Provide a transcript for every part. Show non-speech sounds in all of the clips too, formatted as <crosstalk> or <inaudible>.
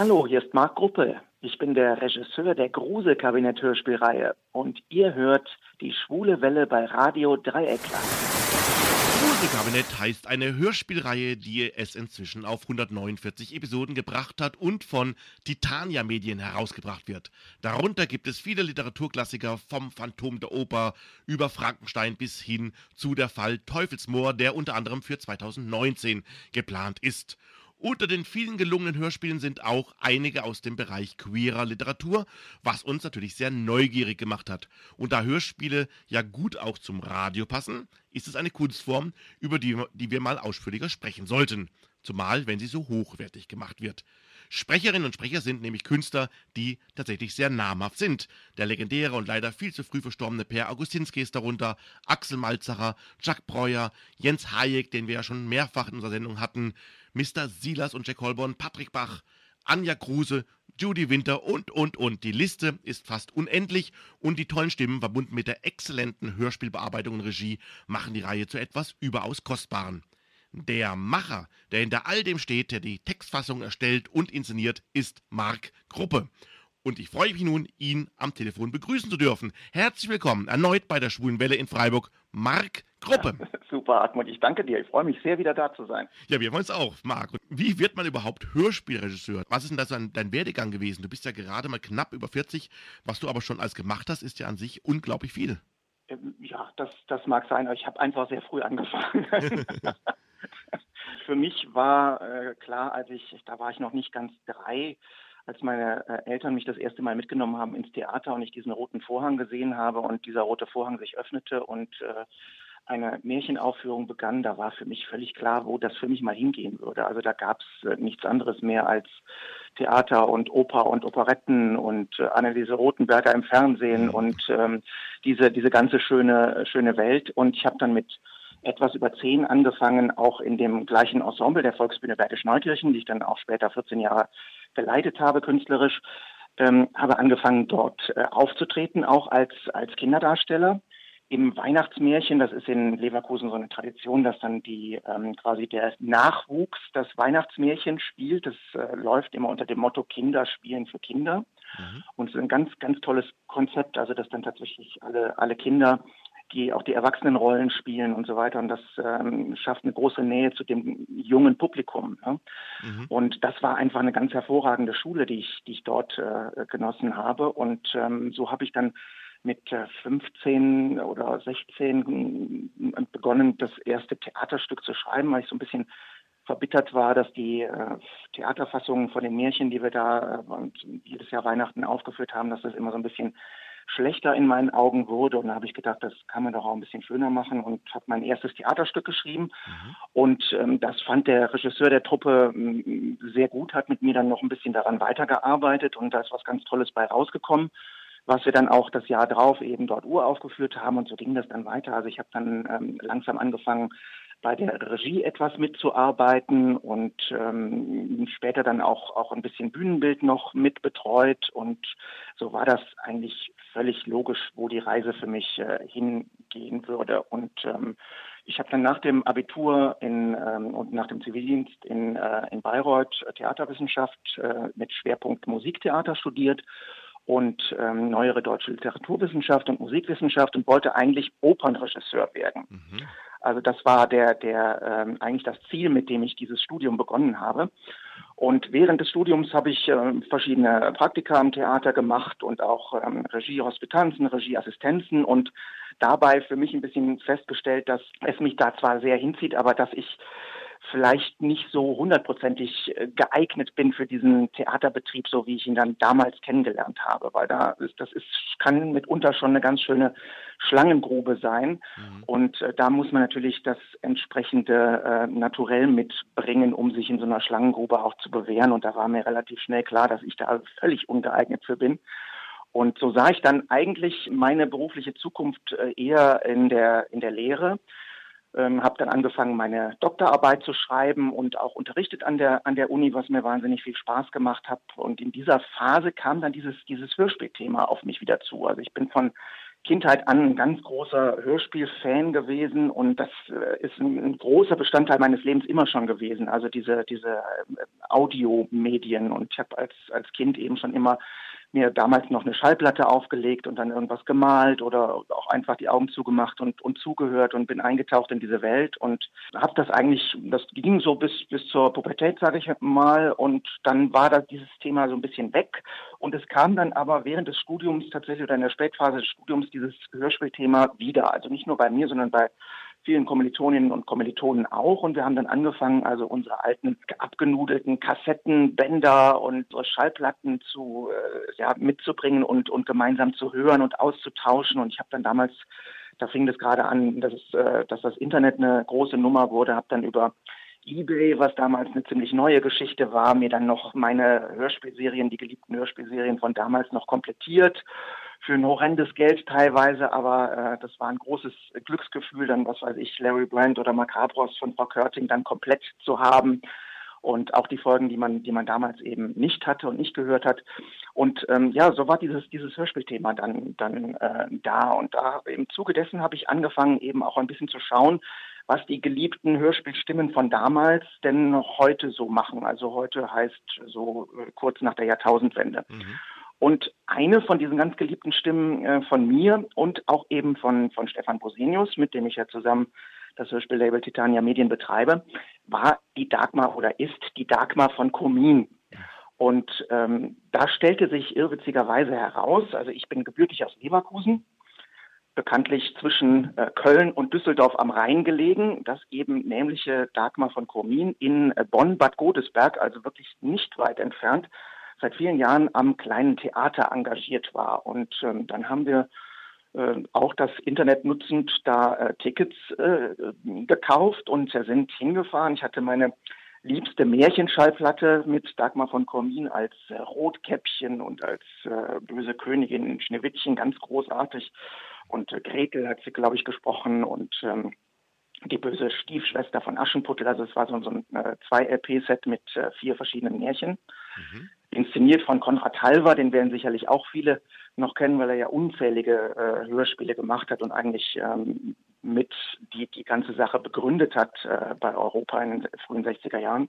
Hallo, hier ist Marc Gruppe. Ich bin der Regisseur der Grusel-Kabinett-Hörspielreihe und ihr hört die schwule Welle bei Radio Dreieckland. Gruselkabinett heißt eine Hörspielreihe, die es inzwischen auf 149 Episoden gebracht hat und von Titania Medien herausgebracht wird. Darunter gibt es viele Literaturklassiker vom Phantom der Oper über Frankenstein bis hin zu der Fall Teufelsmoor, der unter anderem für 2019 geplant ist. Unter den vielen gelungenen Hörspielen sind auch einige aus dem Bereich queerer Literatur, was uns natürlich sehr neugierig gemacht hat. Und da Hörspiele ja gut auch zum Radio passen, ist es eine Kunstform, über die, die wir mal ausführlicher sprechen sollten. Zumal, wenn sie so hochwertig gemacht wird. Sprecherinnen und Sprecher sind nämlich Künstler, die tatsächlich sehr namhaft sind. Der legendäre und leider viel zu früh verstorbene Per Augustinski ist darunter, Axel Malzacher, Jack Breuer, Jens Hayek, den wir ja schon mehrfach in unserer Sendung hatten, Mr. Silas und Jack Holborn, Patrick Bach, Anja Kruse, Judy Winter und, und, und. Die Liste ist fast unendlich und die tollen Stimmen, verbunden mit der exzellenten Hörspielbearbeitung und Regie, machen die Reihe zu etwas überaus Kostbaren. Der Macher, der hinter all dem steht, der die Textfassung erstellt und inszeniert, ist Marc Gruppe. Und ich freue mich nun, ihn am Telefon begrüßen zu dürfen. Herzlich willkommen erneut bei der Schwulen Welle in Freiburg, Marc Gruppe. Ja, <laughs> super, Hartmut, ich danke dir. Ich freue mich sehr, wieder da zu sein. Ja, wir freuen uns auch, Marc. Wie wird man überhaupt Hörspielregisseur? Was ist denn das dein, dein Werdegang gewesen? Du bist ja gerade mal knapp über 40. Was du aber schon alles gemacht hast, ist ja an sich unglaublich viel. Ähm, ja, das, das mag sein, aber ich habe einfach sehr früh angefangen. <laughs> Für mich war äh, klar, als ich, da war ich noch nicht ganz drei, als meine äh, Eltern mich das erste Mal mitgenommen haben ins Theater und ich diesen roten Vorhang gesehen habe und dieser rote Vorhang sich öffnete und äh, eine Märchenaufführung begann, da war für mich völlig klar, wo das für mich mal hingehen würde. Also da gab es äh, nichts anderes mehr als Theater und Oper und Operetten und äh, Anneliese Rothenberger im Fernsehen mhm. und ähm, diese diese ganze schöne schöne Welt. Und ich habe dann mit etwas über zehn angefangen, auch in dem gleichen Ensemble der Volksbühne Bergisch Neukirchen, die ich dann auch später 14 Jahre geleitet habe, künstlerisch, ähm, habe angefangen dort äh, aufzutreten, auch als, als Kinderdarsteller. Im Weihnachtsmärchen, das ist in Leverkusen so eine Tradition, dass dann die ähm, quasi der Nachwuchs das Weihnachtsmärchen spielt. Das äh, läuft immer unter dem Motto Kinder spielen für Kinder. Mhm. Und es ist ein ganz, ganz tolles Konzept, also dass dann tatsächlich alle, alle Kinder die auch die Erwachsenenrollen spielen und so weiter. Und das ähm, schafft eine große Nähe zu dem jungen Publikum. Ne? Mhm. Und das war einfach eine ganz hervorragende Schule, die ich, die ich dort äh, genossen habe. Und ähm, so habe ich dann mit äh, 15 oder 16 begonnen, das erste Theaterstück zu schreiben, weil ich so ein bisschen verbittert war, dass die äh, Theaterfassungen von den Märchen, die wir da äh, jedes Jahr Weihnachten aufgeführt haben, dass das immer so ein bisschen schlechter in meinen Augen wurde. Und da habe ich gedacht, das kann man doch auch ein bisschen schöner machen und habe mein erstes Theaterstück geschrieben. Mhm. Und ähm, das fand der Regisseur der Truppe ähm, sehr gut, hat mit mir dann noch ein bisschen daran weitergearbeitet und da ist was ganz Tolles bei rausgekommen was wir dann auch das Jahr drauf eben dort uraufgeführt haben und so ging das dann weiter. Also ich habe dann ähm, langsam angefangen, bei der Regie etwas mitzuarbeiten und ähm, später dann auch, auch ein bisschen Bühnenbild noch mit betreut. Und so war das eigentlich völlig logisch, wo die Reise für mich äh, hingehen würde. Und ähm, ich habe dann nach dem Abitur in, ähm, und nach dem Zivildienst in, äh, in Bayreuth Theaterwissenschaft äh, mit Schwerpunkt Musiktheater studiert und ähm, neuere deutsche Literaturwissenschaft und Musikwissenschaft und wollte eigentlich Opernregisseur werden. Mhm. Also das war der, der ähm, eigentlich das Ziel, mit dem ich dieses Studium begonnen habe. Und während des Studiums habe ich äh, verschiedene Praktika im Theater gemacht und auch ähm, Regiehospitanzen, Regieassistenzen und dabei für mich ein bisschen festgestellt, dass es mich da zwar sehr hinzieht, aber dass ich vielleicht nicht so hundertprozentig äh, geeignet bin für diesen Theaterbetrieb, so wie ich ihn dann damals kennengelernt habe, weil da ist, das ist, kann mitunter schon eine ganz schöne Schlangengrube sein. Mhm. Und äh, da muss man natürlich das entsprechende äh, Naturell mitbringen, um sich in so einer Schlangengrube auch zu bewähren. Und da war mir relativ schnell klar, dass ich da völlig ungeeignet für bin. Und so sah ich dann eigentlich meine berufliche Zukunft äh, eher in der, in der Lehre ähm, habe dann angefangen, meine Doktorarbeit zu schreiben und auch unterrichtet an der an der Uni, was mir wahnsinnig viel Spaß gemacht hat. Und in dieser Phase kam dann dieses dieses Hörspielthema auf mich wieder zu. Also ich bin von Kindheit an ein ganz großer Hörspielfan gewesen und das äh, ist ein, ein, großer Bestandteil meines Lebens immer schon gewesen. Also diese diese äh, Audiomedien und ich habe als als Kind eben schon immer mir damals noch eine Schallplatte aufgelegt und dann irgendwas gemalt oder auch einfach die Augen zugemacht und, und zugehört und bin eingetaucht in diese Welt und habe das eigentlich, das ging so bis, bis zur Pubertät, sage ich mal, und dann war da dieses Thema so ein bisschen weg und es kam dann aber während des Studiums tatsächlich oder in der Spätphase des Studiums dieses Hörspielthema wieder, also nicht nur bei mir, sondern bei vielen Kommilitoninnen und Kommilitonen auch. Und wir haben dann angefangen, also unsere alten abgenudelten Kassetten, Bänder und Schallplatten zu, äh, ja, mitzubringen und, und gemeinsam zu hören und auszutauschen. Und ich habe dann damals, da fing das gerade an, dass, äh, dass das Internet eine große Nummer wurde, habe dann über eBay, was damals eine ziemlich neue Geschichte war, mir dann noch meine Hörspielserien, die geliebten Hörspielserien von damals noch komplettiert für ein horrendes Geld teilweise, aber äh, das war ein großes Glücksgefühl, dann, was weiß ich, Larry Brand oder Macabros von Frau Körting dann komplett zu haben und auch die Folgen, die man, die man damals eben nicht hatte und nicht gehört hat. Und ähm, ja, so war dieses dieses Hörspielthema dann dann äh, da und da im Zuge dessen habe ich angefangen eben auch ein bisschen zu schauen, was die geliebten Hörspielstimmen von damals denn heute so machen. Also heute heißt so äh, kurz nach der Jahrtausendwende. Mhm. Und eine von diesen ganz geliebten Stimmen äh, von mir und auch eben von, von Stefan Bosenius, mit dem ich ja zusammen das Hörspiellabel Titania Medien betreibe, war die Dagmar oder ist die Dagmar von Komin. Und ähm, da stellte sich irrwitzigerweise heraus, also ich bin gebürtig aus Leverkusen, bekanntlich zwischen äh, Köln und Düsseldorf am Rhein gelegen, dass eben nämliche Dagmar von Komin in äh, Bonn-Bad Godesberg, also wirklich nicht weit entfernt, seit vielen Jahren am kleinen Theater engagiert war. Und ähm, dann haben wir äh, auch das Internet nutzend da äh, Tickets äh, gekauft und sind hingefahren. Ich hatte meine liebste Märchenschallplatte mit Dagmar von Kormin als äh, Rotkäppchen und als äh, böse Königin in Schneewittchen, ganz großartig. Und äh, Gretel hat sie, glaube ich, gesprochen und ähm, die böse Stiefschwester von Aschenputtel. Also es war so, so ein äh, zwei LP-Set mit äh, vier verschiedenen Märchen. Mhm inszeniert von Konrad Halver, den werden sicherlich auch viele noch kennen, weil er ja unzählige äh, Hörspiele gemacht hat und eigentlich ähm, mit die, die ganze Sache begründet hat äh, bei Europa in den frühen 60er Jahren.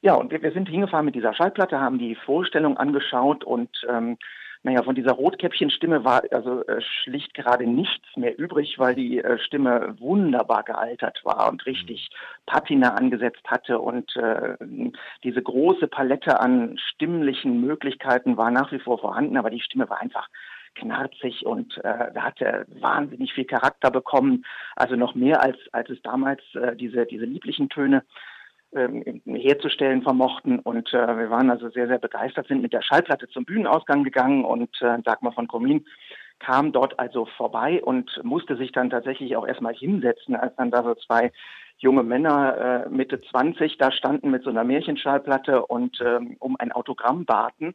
Ja, und wir, wir sind hingefahren mit dieser Schallplatte, haben die Vorstellung angeschaut und ähm, naja, von dieser Rotkäppchenstimme war also äh, schlicht gerade nichts mehr übrig, weil die äh, Stimme wunderbar gealtert war und richtig Patina angesetzt hatte und äh, diese große Palette an stimmlichen Möglichkeiten war nach wie vor vorhanden, aber die Stimme war einfach knarzig und äh, hatte wahnsinnig viel Charakter bekommen, also noch mehr als als es damals äh, diese diese lieblichen Töne ähm, herzustellen vermochten. Und äh, wir waren also sehr, sehr begeistert, sind mit der Schallplatte zum Bühnenausgang gegangen und äh, Dagmar von Komin kam dort also vorbei und musste sich dann tatsächlich auch erstmal hinsetzen, als dann da so zwei junge Männer äh, Mitte 20 da standen mit so einer Märchenschallplatte und ähm, um ein Autogramm baten,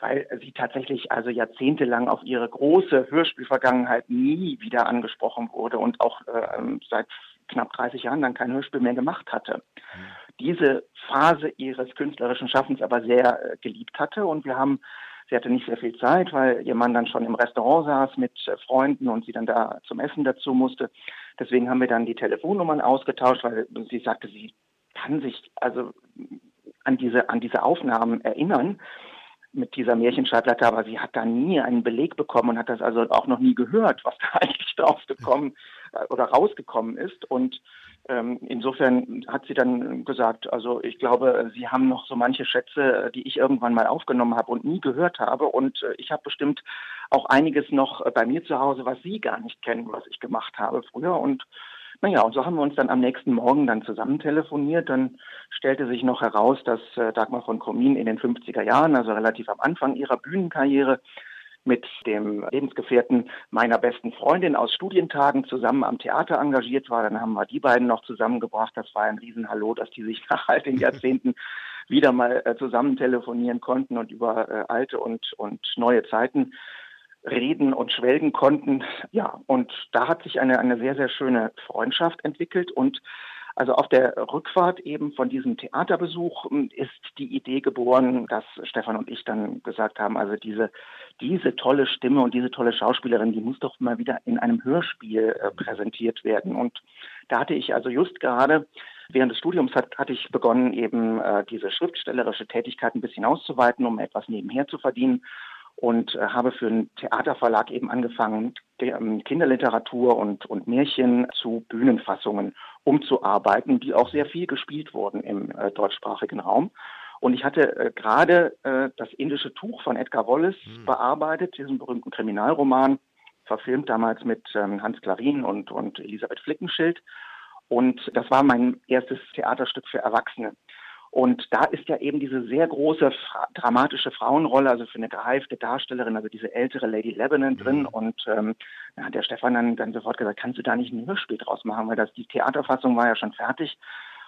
weil sie tatsächlich also jahrzehntelang auf ihre große Hörspielvergangenheit nie wieder angesprochen wurde und auch äh, seit knapp 30 Jahren dann kein Hörspiel mehr gemacht hatte. Mhm diese Phase ihres künstlerischen Schaffens aber sehr äh, geliebt hatte. Und wir haben, sie hatte nicht sehr viel Zeit, weil ihr Mann dann schon im Restaurant saß mit äh, Freunden und sie dann da zum Essen dazu musste. Deswegen haben wir dann die Telefonnummern ausgetauscht, weil sie sagte, sie kann sich also an diese, an diese Aufnahmen erinnern mit dieser Märchenschallplatte, aber sie hat da nie einen Beleg bekommen und hat das also auch noch nie gehört, was da <laughs> eigentlich draufgekommen äh, oder rausgekommen ist. Und insofern hat sie dann gesagt, also ich glaube, Sie haben noch so manche Schätze, die ich irgendwann mal aufgenommen habe und nie gehört habe. Und äh, ich habe bestimmt auch einiges noch bei mir zu Hause, was Sie gar nicht kennen, was ich gemacht habe früher. Und naja, und so haben wir uns dann am nächsten Morgen dann zusammen telefoniert. Dann stellte sich noch heraus, dass äh, Dagmar von Komin in den 50er Jahren, also relativ am Anfang ihrer Bühnenkarriere, mit dem Lebensgefährten meiner besten Freundin aus Studientagen zusammen am Theater engagiert war. Dann haben wir die beiden noch zusammengebracht. Das war ein Riesenhallo, dass die sich <laughs> nach all den Jahrzehnten wieder mal äh, zusammen telefonieren konnten und über äh, alte und, und neue Zeiten reden und schwelgen konnten. Ja, und da hat sich eine, eine sehr, sehr schöne Freundschaft entwickelt und Also auf der Rückfahrt eben von diesem Theaterbesuch hm, ist die Idee geboren, dass Stefan und ich dann gesagt haben, also diese, diese tolle Stimme und diese tolle Schauspielerin, die muss doch mal wieder in einem Hörspiel äh, präsentiert werden. Und da hatte ich also just gerade Während des Studiums hat, hatte ich begonnen, eben äh, diese schriftstellerische Tätigkeit ein bisschen auszuweiten, um etwas nebenher zu verdienen und äh, habe für einen Theaterverlag eben angefangen, die, ähm, Kinderliteratur und, und Märchen zu Bühnenfassungen umzuarbeiten, die auch sehr viel gespielt wurden im äh, deutschsprachigen Raum. Und ich hatte äh, gerade äh, das indische Tuch von Edgar Wallace mhm. bearbeitet, diesen berühmten Kriminalroman, verfilmt damals mit ähm, Hans Klarin und, und Elisabeth Flickenschild. Und das war mein erstes Theaterstück für Erwachsene. Und da ist ja eben diese sehr große fra dramatische Frauenrolle, also für eine geheifte Darstellerin, also diese ältere Lady Lebanon mhm. drin. Und ähm, ja, der Stefan dann, dann sofort gesagt, kannst du da nicht ein Hörspiel draus machen, weil das die Theaterfassung war ja schon fertig.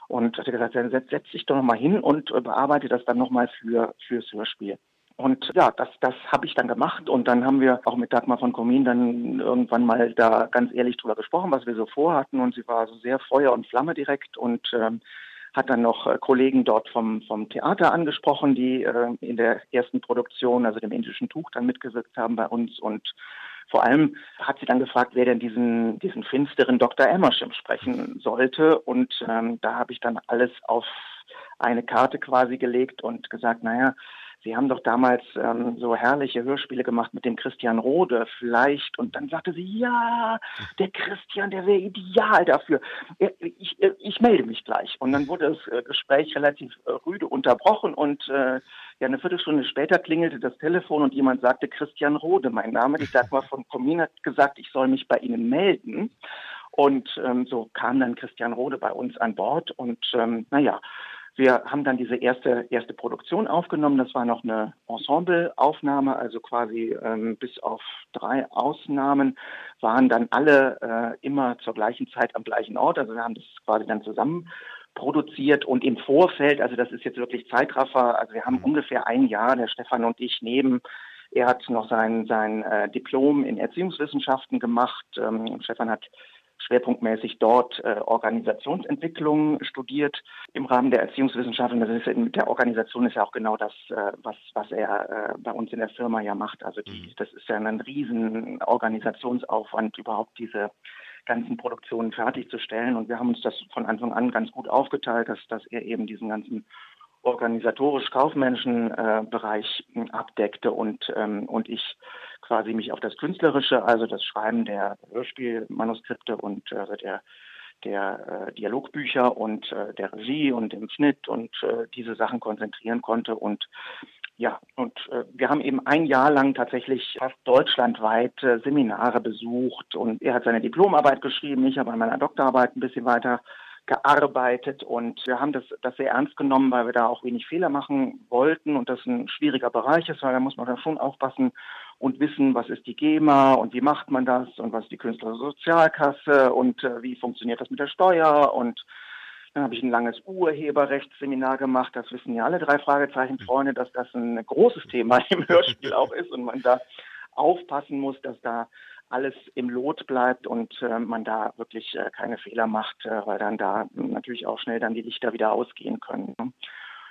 Und hat er gesagt, setz, setz dich doch nochmal hin und äh, bearbeite das dann nochmal für fürs Hörspiel. Und ja, das, das habe ich dann gemacht und dann haben wir auch mit Dagmar von Komin dann irgendwann mal da ganz ehrlich drüber gesprochen, was wir so vorhatten und sie war so sehr Feuer und Flamme direkt und ähm, hat dann noch äh, Kollegen dort vom, vom Theater angesprochen, die äh, in der ersten Produktion, also dem indischen Tuch, dann mitgewirkt haben bei uns und vor allem hat sie dann gefragt, wer denn diesen, diesen finsteren Dr. Emmerschim sprechen sollte. Und ähm, da habe ich dann alles auf eine Karte quasi gelegt und gesagt, naja, Sie haben doch damals ähm, so herrliche Hörspiele gemacht mit dem Christian Rode vielleicht. Und dann sagte sie, ja, der Christian, der wäre ideal dafür. Ich, ich, melde mich gleich. Und dann wurde das äh, Gespräch relativ äh, rüde unterbrochen und äh, ja, eine Viertelstunde später klingelte das Telefon und jemand sagte, Christian Rode, mein Name. Ich sag mal, von Comin hat gesagt, ich soll mich bei Ihnen melden. Und ähm, so kam dann Christian Rode bei uns an Bord und ähm, naja, wir haben dann diese erste, erste Produktion aufgenommen. Das war noch eine Ensembleaufnahme, also quasi ähm, bis auf drei Ausnahmen waren dann alle äh, immer zur gleichen Zeit am gleichen Ort. Also wir haben das quasi dann zusammen produziert und im Vorfeld, also das ist jetzt wirklich Zeitraffer, also wir haben mhm. ungefähr ein Jahr, der Stefan und ich neben er hat noch sein, sein äh, Diplom in Erziehungswissenschaften gemacht. Ähm, Stefan hat schwerpunktmäßig dort äh, Organisationsentwicklung studiert im Rahmen der Erziehungswissenschaften. Das ist mit der Organisation ist ja auch genau das, äh, was, was er äh, bei uns in der Firma ja macht. Also die, mhm. das ist ja ein riesen Organisationsaufwand, überhaupt diese ganzen Produktionen fertigzustellen. Und wir haben uns das von Anfang an ganz gut aufgeteilt, dass, dass er eben diesen ganzen organisatorisch-kaufmännischen äh, Bereich abdeckte und, ähm, und ich quasi mich auf das Künstlerische, also das Schreiben der Hörspielmanuskripte und äh, der der äh, Dialogbücher und äh, der Regie und dem Schnitt und äh, diese Sachen konzentrieren konnte und ja, und äh, wir haben eben ein Jahr lang tatsächlich fast deutschlandweit äh, Seminare besucht und er hat seine Diplomarbeit geschrieben, ich habe an meiner Doktorarbeit ein bisschen weiter gearbeitet und wir haben das, das sehr ernst genommen, weil wir da auch wenig Fehler machen wollten und das ein schwieriger Bereich ist, weil da muss man da schon aufpassen und wissen, was ist die GEMA und wie macht man das und was ist die Künstlersozialkasse und äh, wie funktioniert das mit der Steuer und dann habe ich ein langes Urheberrechtsseminar gemacht. Das wissen ja alle drei Fragezeichen-Freunde, dass das ein großes Thema <laughs> im Hörspiel auch ist und man da aufpassen muss, dass da alles im Lot bleibt und äh, man da wirklich äh, keine Fehler macht, äh, weil dann da natürlich auch schnell dann die Lichter wieder ausgehen können. Ne?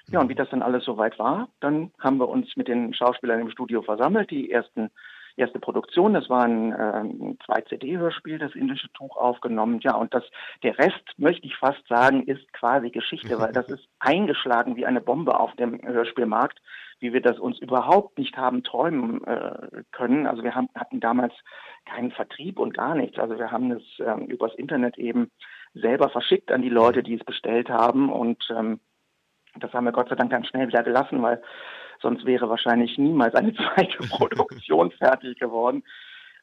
Ja, und wie das dann alles soweit war, dann haben wir uns mit den Schauspielern im Studio versammelt, die ersten erste Produktion, das war ein, äh, zwei CD-Hörspiel, das indische Tuch aufgenommen. Ja, und das, der Rest, möchte ich fast sagen, ist quasi Geschichte, weil das ist <laughs> eingeschlagen wie eine Bombe auf dem Hörspielmarkt wie wir das uns überhaupt nicht haben träumen äh, können. Also wir haben, hatten damals keinen Vertrieb und gar nichts. Also wir haben es ähm, übers Internet eben selber verschickt an die Leute, die es bestellt haben. Und ähm, das haben wir Gott sei Dank ganz schnell wieder gelassen, weil sonst wäre wahrscheinlich niemals eine <laughs> zweite Produktion fertig geworden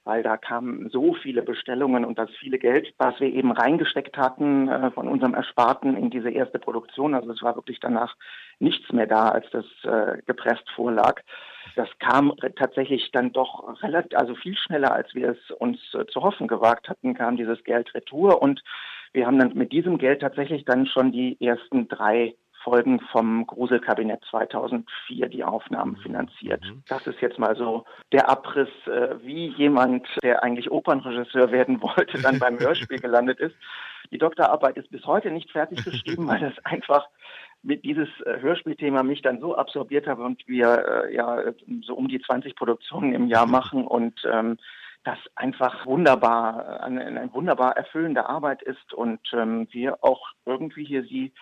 weil da kamen so viele Bestellungen und das viele Geld, was wir eben reingesteckt hatten äh, von unserem Ersparten in diese erste Produktion. Also es war wirklich danach nichts mehr da, als das äh, gepresst vorlag. Das kam tatsächlich dann doch relativ, also viel schneller, als wir es uns äh, zu hoffen gewagt hatten, kam dieses Geld retour und wir haben dann mit diesem Geld tatsächlich dann schon die ersten drei Folgen vom Gruselkabinett 2004 die Aufnahmen mhm. finanziert. Mhm. Das ist jetzt mal so der Abriss, äh, wie jemand, der eigentlich Opernregisseur werden <laughs> wollte, dann beim Hörspiel gelandet ist. Die Doktorarbeit ist bis heute nicht fertig geschrieben, <laughs> weil das einfach mit dieses äh, Hörspielthema mich dann so absorbiert habe und wir äh, ja so um die 20 Produktionen im Jahr <laughs> machen und ähm, das einfach wunderbar, eine, eine wunderbar erfüllende Arbeit ist und ähm, wir auch irgendwie hier die,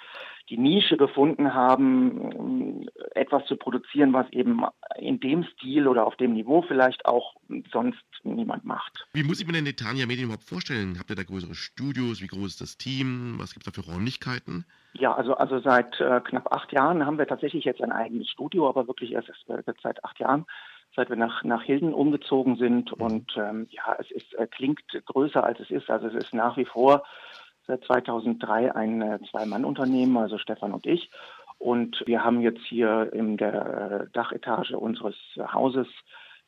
die Nische gefunden haben, etwas zu produzieren, was eben in dem Stil oder auf dem Niveau vielleicht auch sonst niemand macht. Wie muss ich mir denn Netanya Medien überhaupt vorstellen? Habt ihr da größere Studios? Wie groß ist das Team? Was gibt es da für Räumlichkeiten? Ja, also, also seit äh, knapp acht Jahren haben wir tatsächlich jetzt ein eigenes Studio, aber wirklich erst seit acht Jahren seit wir nach, nach Hilden umgezogen sind. Mhm. Und ähm, ja, es ist, äh, klingt größer als es ist. Also es ist nach wie vor seit 2003 ein äh, Zwei-Mann-Unternehmen, also Stefan und ich. Und wir haben jetzt hier in der äh, Dachetage unseres Hauses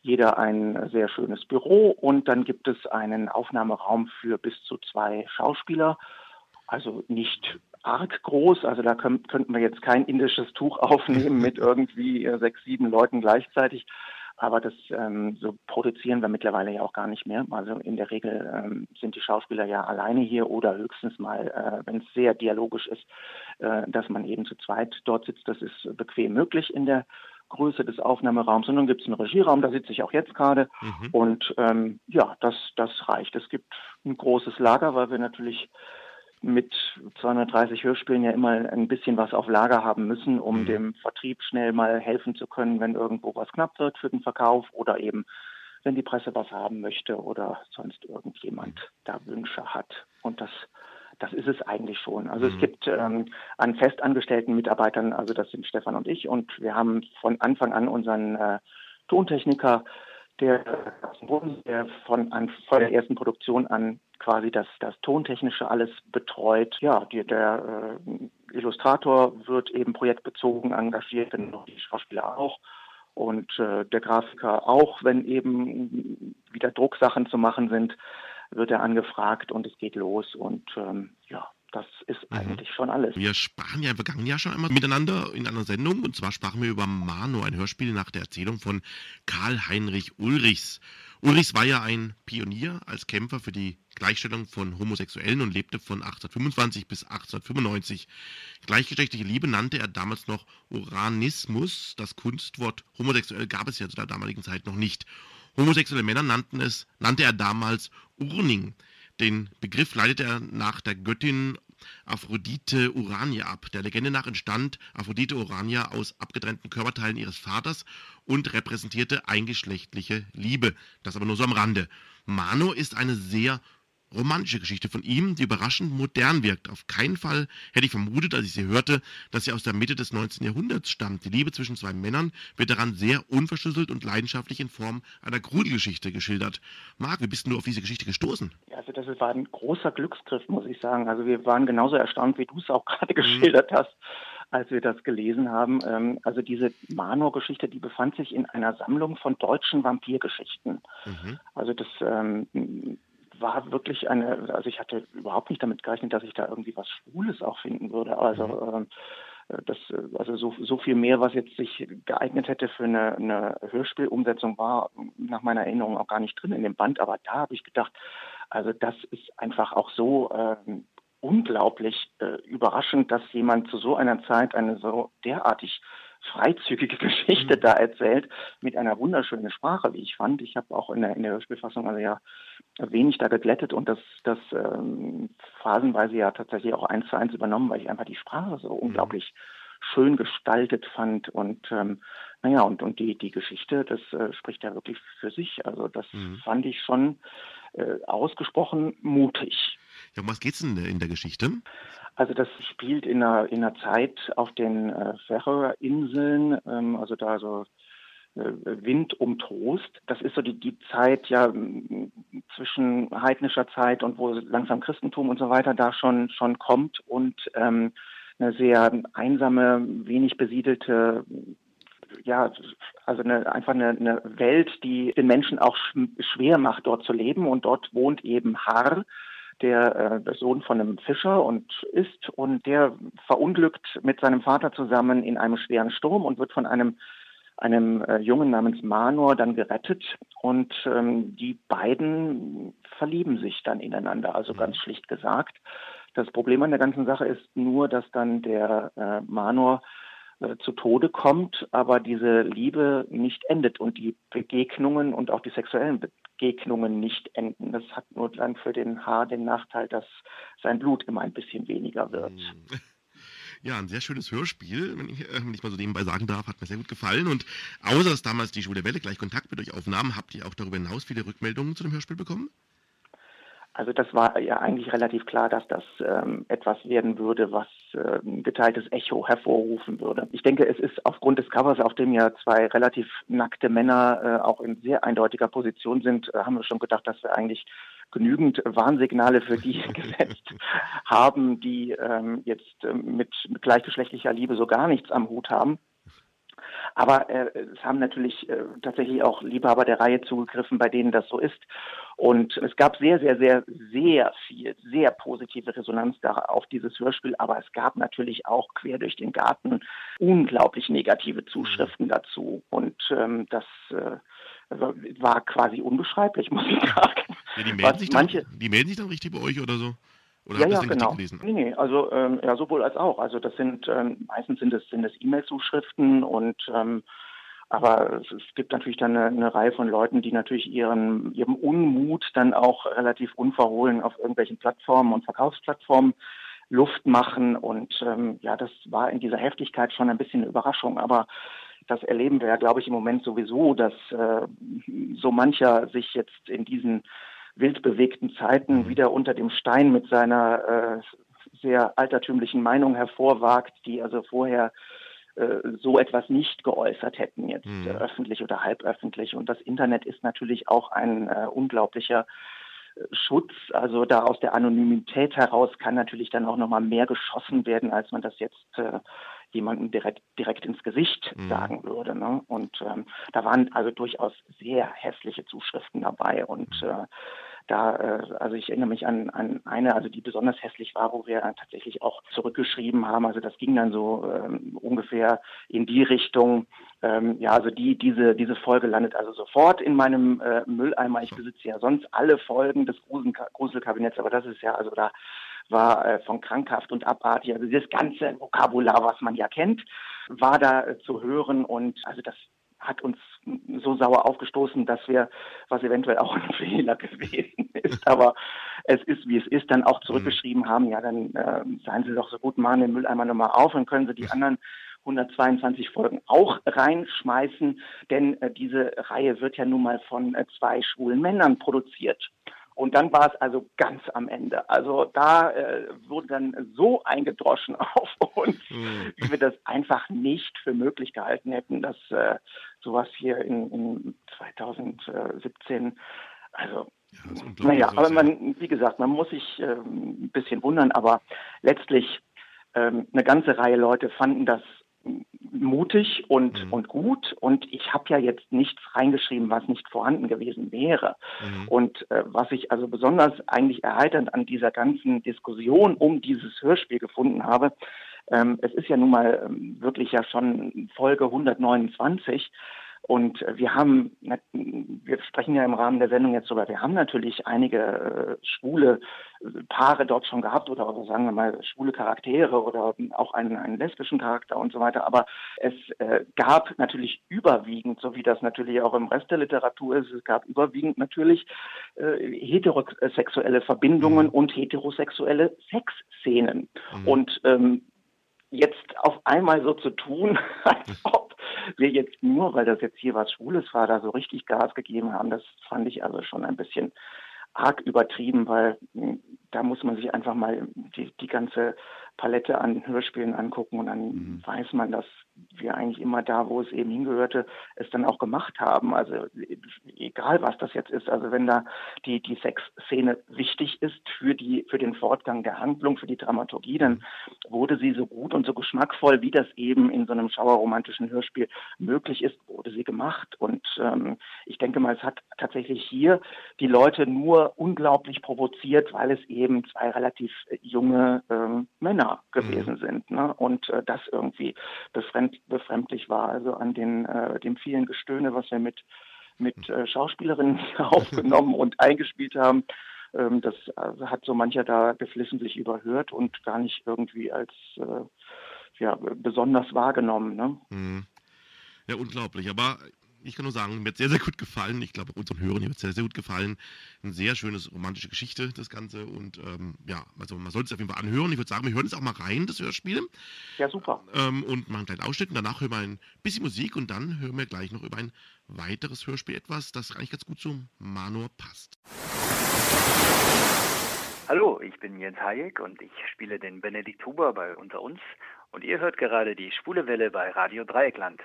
jeder ein sehr schönes Büro und dann gibt es einen Aufnahmeraum für bis zu zwei Schauspieler. Also nicht arg groß, also da könnten wir jetzt kein indisches Tuch <laughs> aufnehmen mit irgendwie äh, sechs, sieben Leuten gleichzeitig, aber das ähm, so produzieren wir mittlerweile ja auch gar nicht mehr. Also in der Regel ähm, sind die Schauspieler ja alleine hier oder höchstens mal, äh, wenn es sehr dialogisch ist, äh, dass man eben zu zweit dort sitzt. Das ist bequem möglich in der Größe des Aufnahmeraums. Und dann gibt es einen Regieraum, da sitze ich auch jetzt gerade. Mhm. Und ähm, ja, das, das reicht. Es gibt ein großes Lager, weil wir natürlich mit 230 Hörspielen ja immer ein bisschen was auf Lager haben müssen, um mhm. dem Vertrieb schnell mal helfen zu können, wenn irgendwo was knapp wird für den Verkauf oder eben wenn die Presse was haben möchte oder sonst irgendjemand da Wünsche hat. Und das, das ist es eigentlich schon. Also mhm. es gibt ähm, an festangestellten Mitarbeitern, also das sind Stefan und ich, und wir haben von Anfang an unseren äh, Tontechniker der, der von, an, von der ersten Produktion an quasi das, das Tontechnische alles betreut. Ja, die, der äh, Illustrator wird eben projektbezogen engagiert, noch die Schauspieler auch. Und äh, der Grafiker auch, wenn eben wieder Drucksachen zu machen sind, wird er angefragt und es geht los. Und ähm, ja, das ist mhm. eigentlich schon alles. Wir sprachen ja im vergangenen Jahr schon einmal miteinander in einer Sendung und zwar sprachen wir über Mano, ein Hörspiel nach der Erzählung von Karl-Heinrich Ulrichs. Ulrichs war ja ein Pionier als Kämpfer für die Gleichstellung von Homosexuellen und lebte von 1825 bis 1895. Gleichgeschlechtliche Liebe nannte er damals noch Uranismus. Das Kunstwort homosexuell gab es ja zu der damaligen Zeit noch nicht. Homosexuelle Männer nannten es, nannte er damals Urning. Den Begriff leitete er nach der Göttin Aphrodite Urania ab. Der Legende nach entstand Aphrodite Urania aus abgetrennten Körperteilen ihres Vaters und repräsentierte eingeschlechtliche Liebe. Das aber nur so am Rande. Mano ist eine sehr romantische Geschichte von ihm, die überraschend modern wirkt. Auf keinen Fall hätte ich vermutet, als ich sie hörte, dass sie aus der Mitte des 19. Jahrhunderts stammt. Die Liebe zwischen zwei Männern wird daran sehr unverschlüsselt und leidenschaftlich in Form einer Grudelgeschichte geschildert. Marc, wie bist du auf diese Geschichte gestoßen? Ja, also das war ein großer Glücksgriff, muss ich sagen. Also wir waren genauso erstaunt, wie du es auch <laughs> gerade mhm. geschildert hast als wir das gelesen haben. Ähm, also diese Manor-Geschichte, die befand sich in einer Sammlung von deutschen Vampirgeschichten. Mhm. Also das ähm, war wirklich eine, also ich hatte überhaupt nicht damit gerechnet, dass ich da irgendwie was Schwules auch finden würde. Also mhm. äh, das, also so, so viel mehr, was jetzt sich geeignet hätte für eine, eine Hörspielumsetzung, war nach meiner Erinnerung auch gar nicht drin in dem Band. Aber da habe ich gedacht, also das ist einfach auch so äh, unglaublich äh, überraschend, dass jemand zu so einer Zeit eine so derartig freizügige <laughs> Geschichte mhm. da erzählt, mit einer wunderschönen Sprache, wie ich fand. Ich habe auch in der, in der Hörspielfassung also ja wenig da geglättet und das, das ähm, phasenweise ja tatsächlich auch eins zu eins übernommen, weil ich einfach die Sprache so mhm. unglaublich schön gestaltet fand und ähm, naja, und, und die, die Geschichte, das äh, spricht ja wirklich für sich. Also das mhm. fand ich schon äh, ausgesprochen mutig. Ja, um was geht's denn in der Geschichte? Also das spielt in einer, in einer Zeit auf den äh, Färöerinseln, ähm, also da so äh, Wind um Trost. Das ist so die, die Zeit ja zwischen heidnischer Zeit und wo langsam Christentum und so weiter da schon, schon kommt und ähm, eine sehr einsame, wenig besiedelte ja, also eine, einfach eine, eine Welt, die den Menschen auch schwer macht, dort zu leben. Und dort wohnt eben Har, der, äh, Sohn von einem Fischer und ist und der verunglückt mit seinem Vater zusammen in einem schweren Sturm und wird von einem einem äh, Jungen namens Manor dann gerettet und ähm, die beiden verlieben sich dann ineinander, also mhm. ganz schlicht gesagt. Das Problem an der ganzen Sache ist nur, dass dann der äh, Manor äh, zu Tode kommt, aber diese Liebe nicht endet und die Begegnungen und auch die sexuellen Begegnungen nicht enden. Das hat nur dann für den Haar den Nachteil, dass sein Blut immer ein bisschen weniger wird. Hm. Ja, ein sehr schönes Hörspiel, wenn ich, äh, wenn ich mal so nebenbei sagen darf, hat mir sehr gut gefallen. Und außer dass damals die Schule Welle gleich Kontakt mit euch aufnahm, habt ihr auch darüber hinaus viele Rückmeldungen zu dem Hörspiel bekommen? Also das war ja eigentlich relativ klar, dass das ähm, etwas werden würde, was äh, ein geteiltes Echo hervorrufen würde. Ich denke, es ist aufgrund des Covers, auf dem ja zwei relativ nackte Männer äh, auch in sehr eindeutiger Position sind, äh, haben wir schon gedacht, dass wir eigentlich genügend Warnsignale für die <laughs> gesetzt haben, die ähm, jetzt äh, mit, mit gleichgeschlechtlicher Liebe so gar nichts am Hut haben. Aber äh, es haben natürlich äh, tatsächlich auch Liebhaber der Reihe zugegriffen, bei denen das so ist. Und es gab sehr, sehr, sehr, sehr viel, sehr positive Resonanz da auf dieses Hörspiel. Aber es gab natürlich auch quer durch den Garten unglaublich negative Zuschriften dazu. Und ähm, das äh, war quasi unbeschreiblich, muss ich sagen. Ja, die, melden sich dann, die melden sich dann richtig bei euch oder so? Oder ja, ja, genau. Gelesen? Nee, nee, also ähm, ja, sowohl als auch. Also das sind ähm, meistens sind es sind es E-Mail-Zuschriften und ähm, aber es, es, gibt natürlich dann eine, eine, Reihe von Leuten, die natürlich ihren ihrem Unmut dann auch relativ unverhohlen auf irgendwelchen Plattformen und Verkaufsplattformen Luft machen und ähm, ja, das war in dieser Heftigkeit schon ein bisschen eine Überraschung, aber das erleben wir ja, glaube ich, im Moment sowieso, dass äh, so mancher sich jetzt in diesen wild bewegten Zeiten mhm. wieder unter dem Stein mit seiner äh, sehr altertümlichen Meinung hervorwagt, die also vorher äh, so etwas nicht geäußert hätten, jetzt mhm. äh, öffentlich oder halböffentlich. Und das Internet ist natürlich auch ein äh, unglaublicher äh, Schutz. Also da aus der Anonymität heraus kann natürlich dann auch nochmal mehr geschossen werden, als man das jetzt äh, jemandem direkt, direkt ins Gesicht mhm. sagen würde. Ne? Und ähm, da waren also durchaus sehr hässliche Zuschriften dabei und mhm. äh, da, äh, also ich erinnere mich an, an eine, also die besonders hässlich war, wo wir tatsächlich auch zurückgeschrieben haben. Also das ging dann so ähm, ungefähr in die Richtung, ähm, ja, also die, diese, diese Folge landet also sofort in meinem äh, Mülleimer. Ich besitze ja sonst alle Folgen des Gruselkabinetts, aber das ist ja, also da war äh, von krankhaft und abartig, also dieses ganze Vokabular, was man ja kennt, war da äh, zu hören und also das hat uns so sauer aufgestoßen, dass wir, was eventuell auch <laughs> ein Fehler gewesen ist, <laughs> aber es ist, wie es ist, dann auch zurückgeschrieben mhm. haben, ja, dann äh, seien Sie doch so gut, machen den Mülleimer nochmal auf und können Sie die anderen 122 Folgen auch reinschmeißen, denn äh, diese Reihe wird ja nun mal von äh, zwei schwulen Männern produziert. Und dann war es also ganz am Ende. Also da äh, wurde dann so eingedroschen <laughs> auf uns, mhm. wie wir das einfach nicht für möglich gehalten hätten, dass äh, sowas hier in, in 2017, also ja, naja, aber man, wie gesagt, man muss sich äh, ein bisschen wundern, aber letztlich ähm, eine ganze Reihe Leute fanden das mutig und, mhm. und gut. Und ich habe ja jetzt nichts reingeschrieben, was nicht vorhanden gewesen wäre. Mhm. Und äh, was ich also besonders eigentlich erheiternd an dieser ganzen Diskussion um dieses Hörspiel gefunden habe, ähm, es ist ja nun mal ähm, wirklich ja schon Folge 129 und wir haben, wir sprechen ja im Rahmen der Sendung jetzt sogar, wir haben natürlich einige äh, schwule äh, Paare dort schon gehabt oder, oder sagen wir mal schwule Charaktere oder auch einen, einen lesbischen Charakter und so weiter. Aber es äh, gab natürlich überwiegend, so wie das natürlich auch im Rest der Literatur ist, es gab überwiegend natürlich äh, heterosexuelle Verbindungen mhm. und heterosexuelle Sexszenen. Mhm. Und ähm, jetzt auf einmal so zu tun, <laughs> als ob wir jetzt nur, weil das jetzt hier was Schwules war, da so richtig Gas gegeben haben, das fand ich also schon ein bisschen arg übertrieben, weil hm, da muss man sich einfach mal die, die ganze Palette an Hörspielen angucken und dann mhm. weiß man, dass wir eigentlich immer da, wo es eben hingehörte, es dann auch gemacht haben. Also egal was das jetzt ist. Also wenn da die, die Sexszene wichtig ist für die, für den Fortgang der Handlung, für die Dramaturgie, dann wurde sie so gut und so geschmackvoll, wie das eben in so einem schauerromantischen Hörspiel möglich ist, wurde sie gemacht. Und ähm, ich denke mal, es hat tatsächlich hier die Leute nur unglaublich provoziert, weil es eben zwei relativ junge ähm, Männer Männer gewesen mhm. sind. Ne? Und äh, das irgendwie befremd, befremdlich war. Also an den, äh, dem vielen Gestöhne, was wir mit, mit äh, Schauspielerinnen <laughs> aufgenommen und eingespielt haben, Ähm, das also hat so mancher da geflissentlich überhört und gar nicht irgendwie als äh, ja, besonders wahrgenommen. Ne? Mhm. Ja, unglaublich. Aber ich kann nur sagen, mir hat sehr, sehr gut gefallen. Ich glaube, unseren Hörern wird es sehr, sehr gut gefallen. Eine sehr schöne romantische Geschichte, das Ganze. Und ähm, ja, also man sollte es auf jeden Fall anhören. Ich würde sagen, wir hören es auch mal rein, das Hörspiel. Ja, super. Ähm, und machen einen kleinen Ausschnitt. Und danach hören wir ein bisschen Musik und dann hören wir gleich noch über ein weiteres Hörspiel etwas, das eigentlich ganz gut zum Manor passt. Hallo, ich bin Jens Hayek und ich spiele den Benedikt Huber bei Unter uns. Und ihr hört gerade die Schwule Welle bei Radio Dreieckland.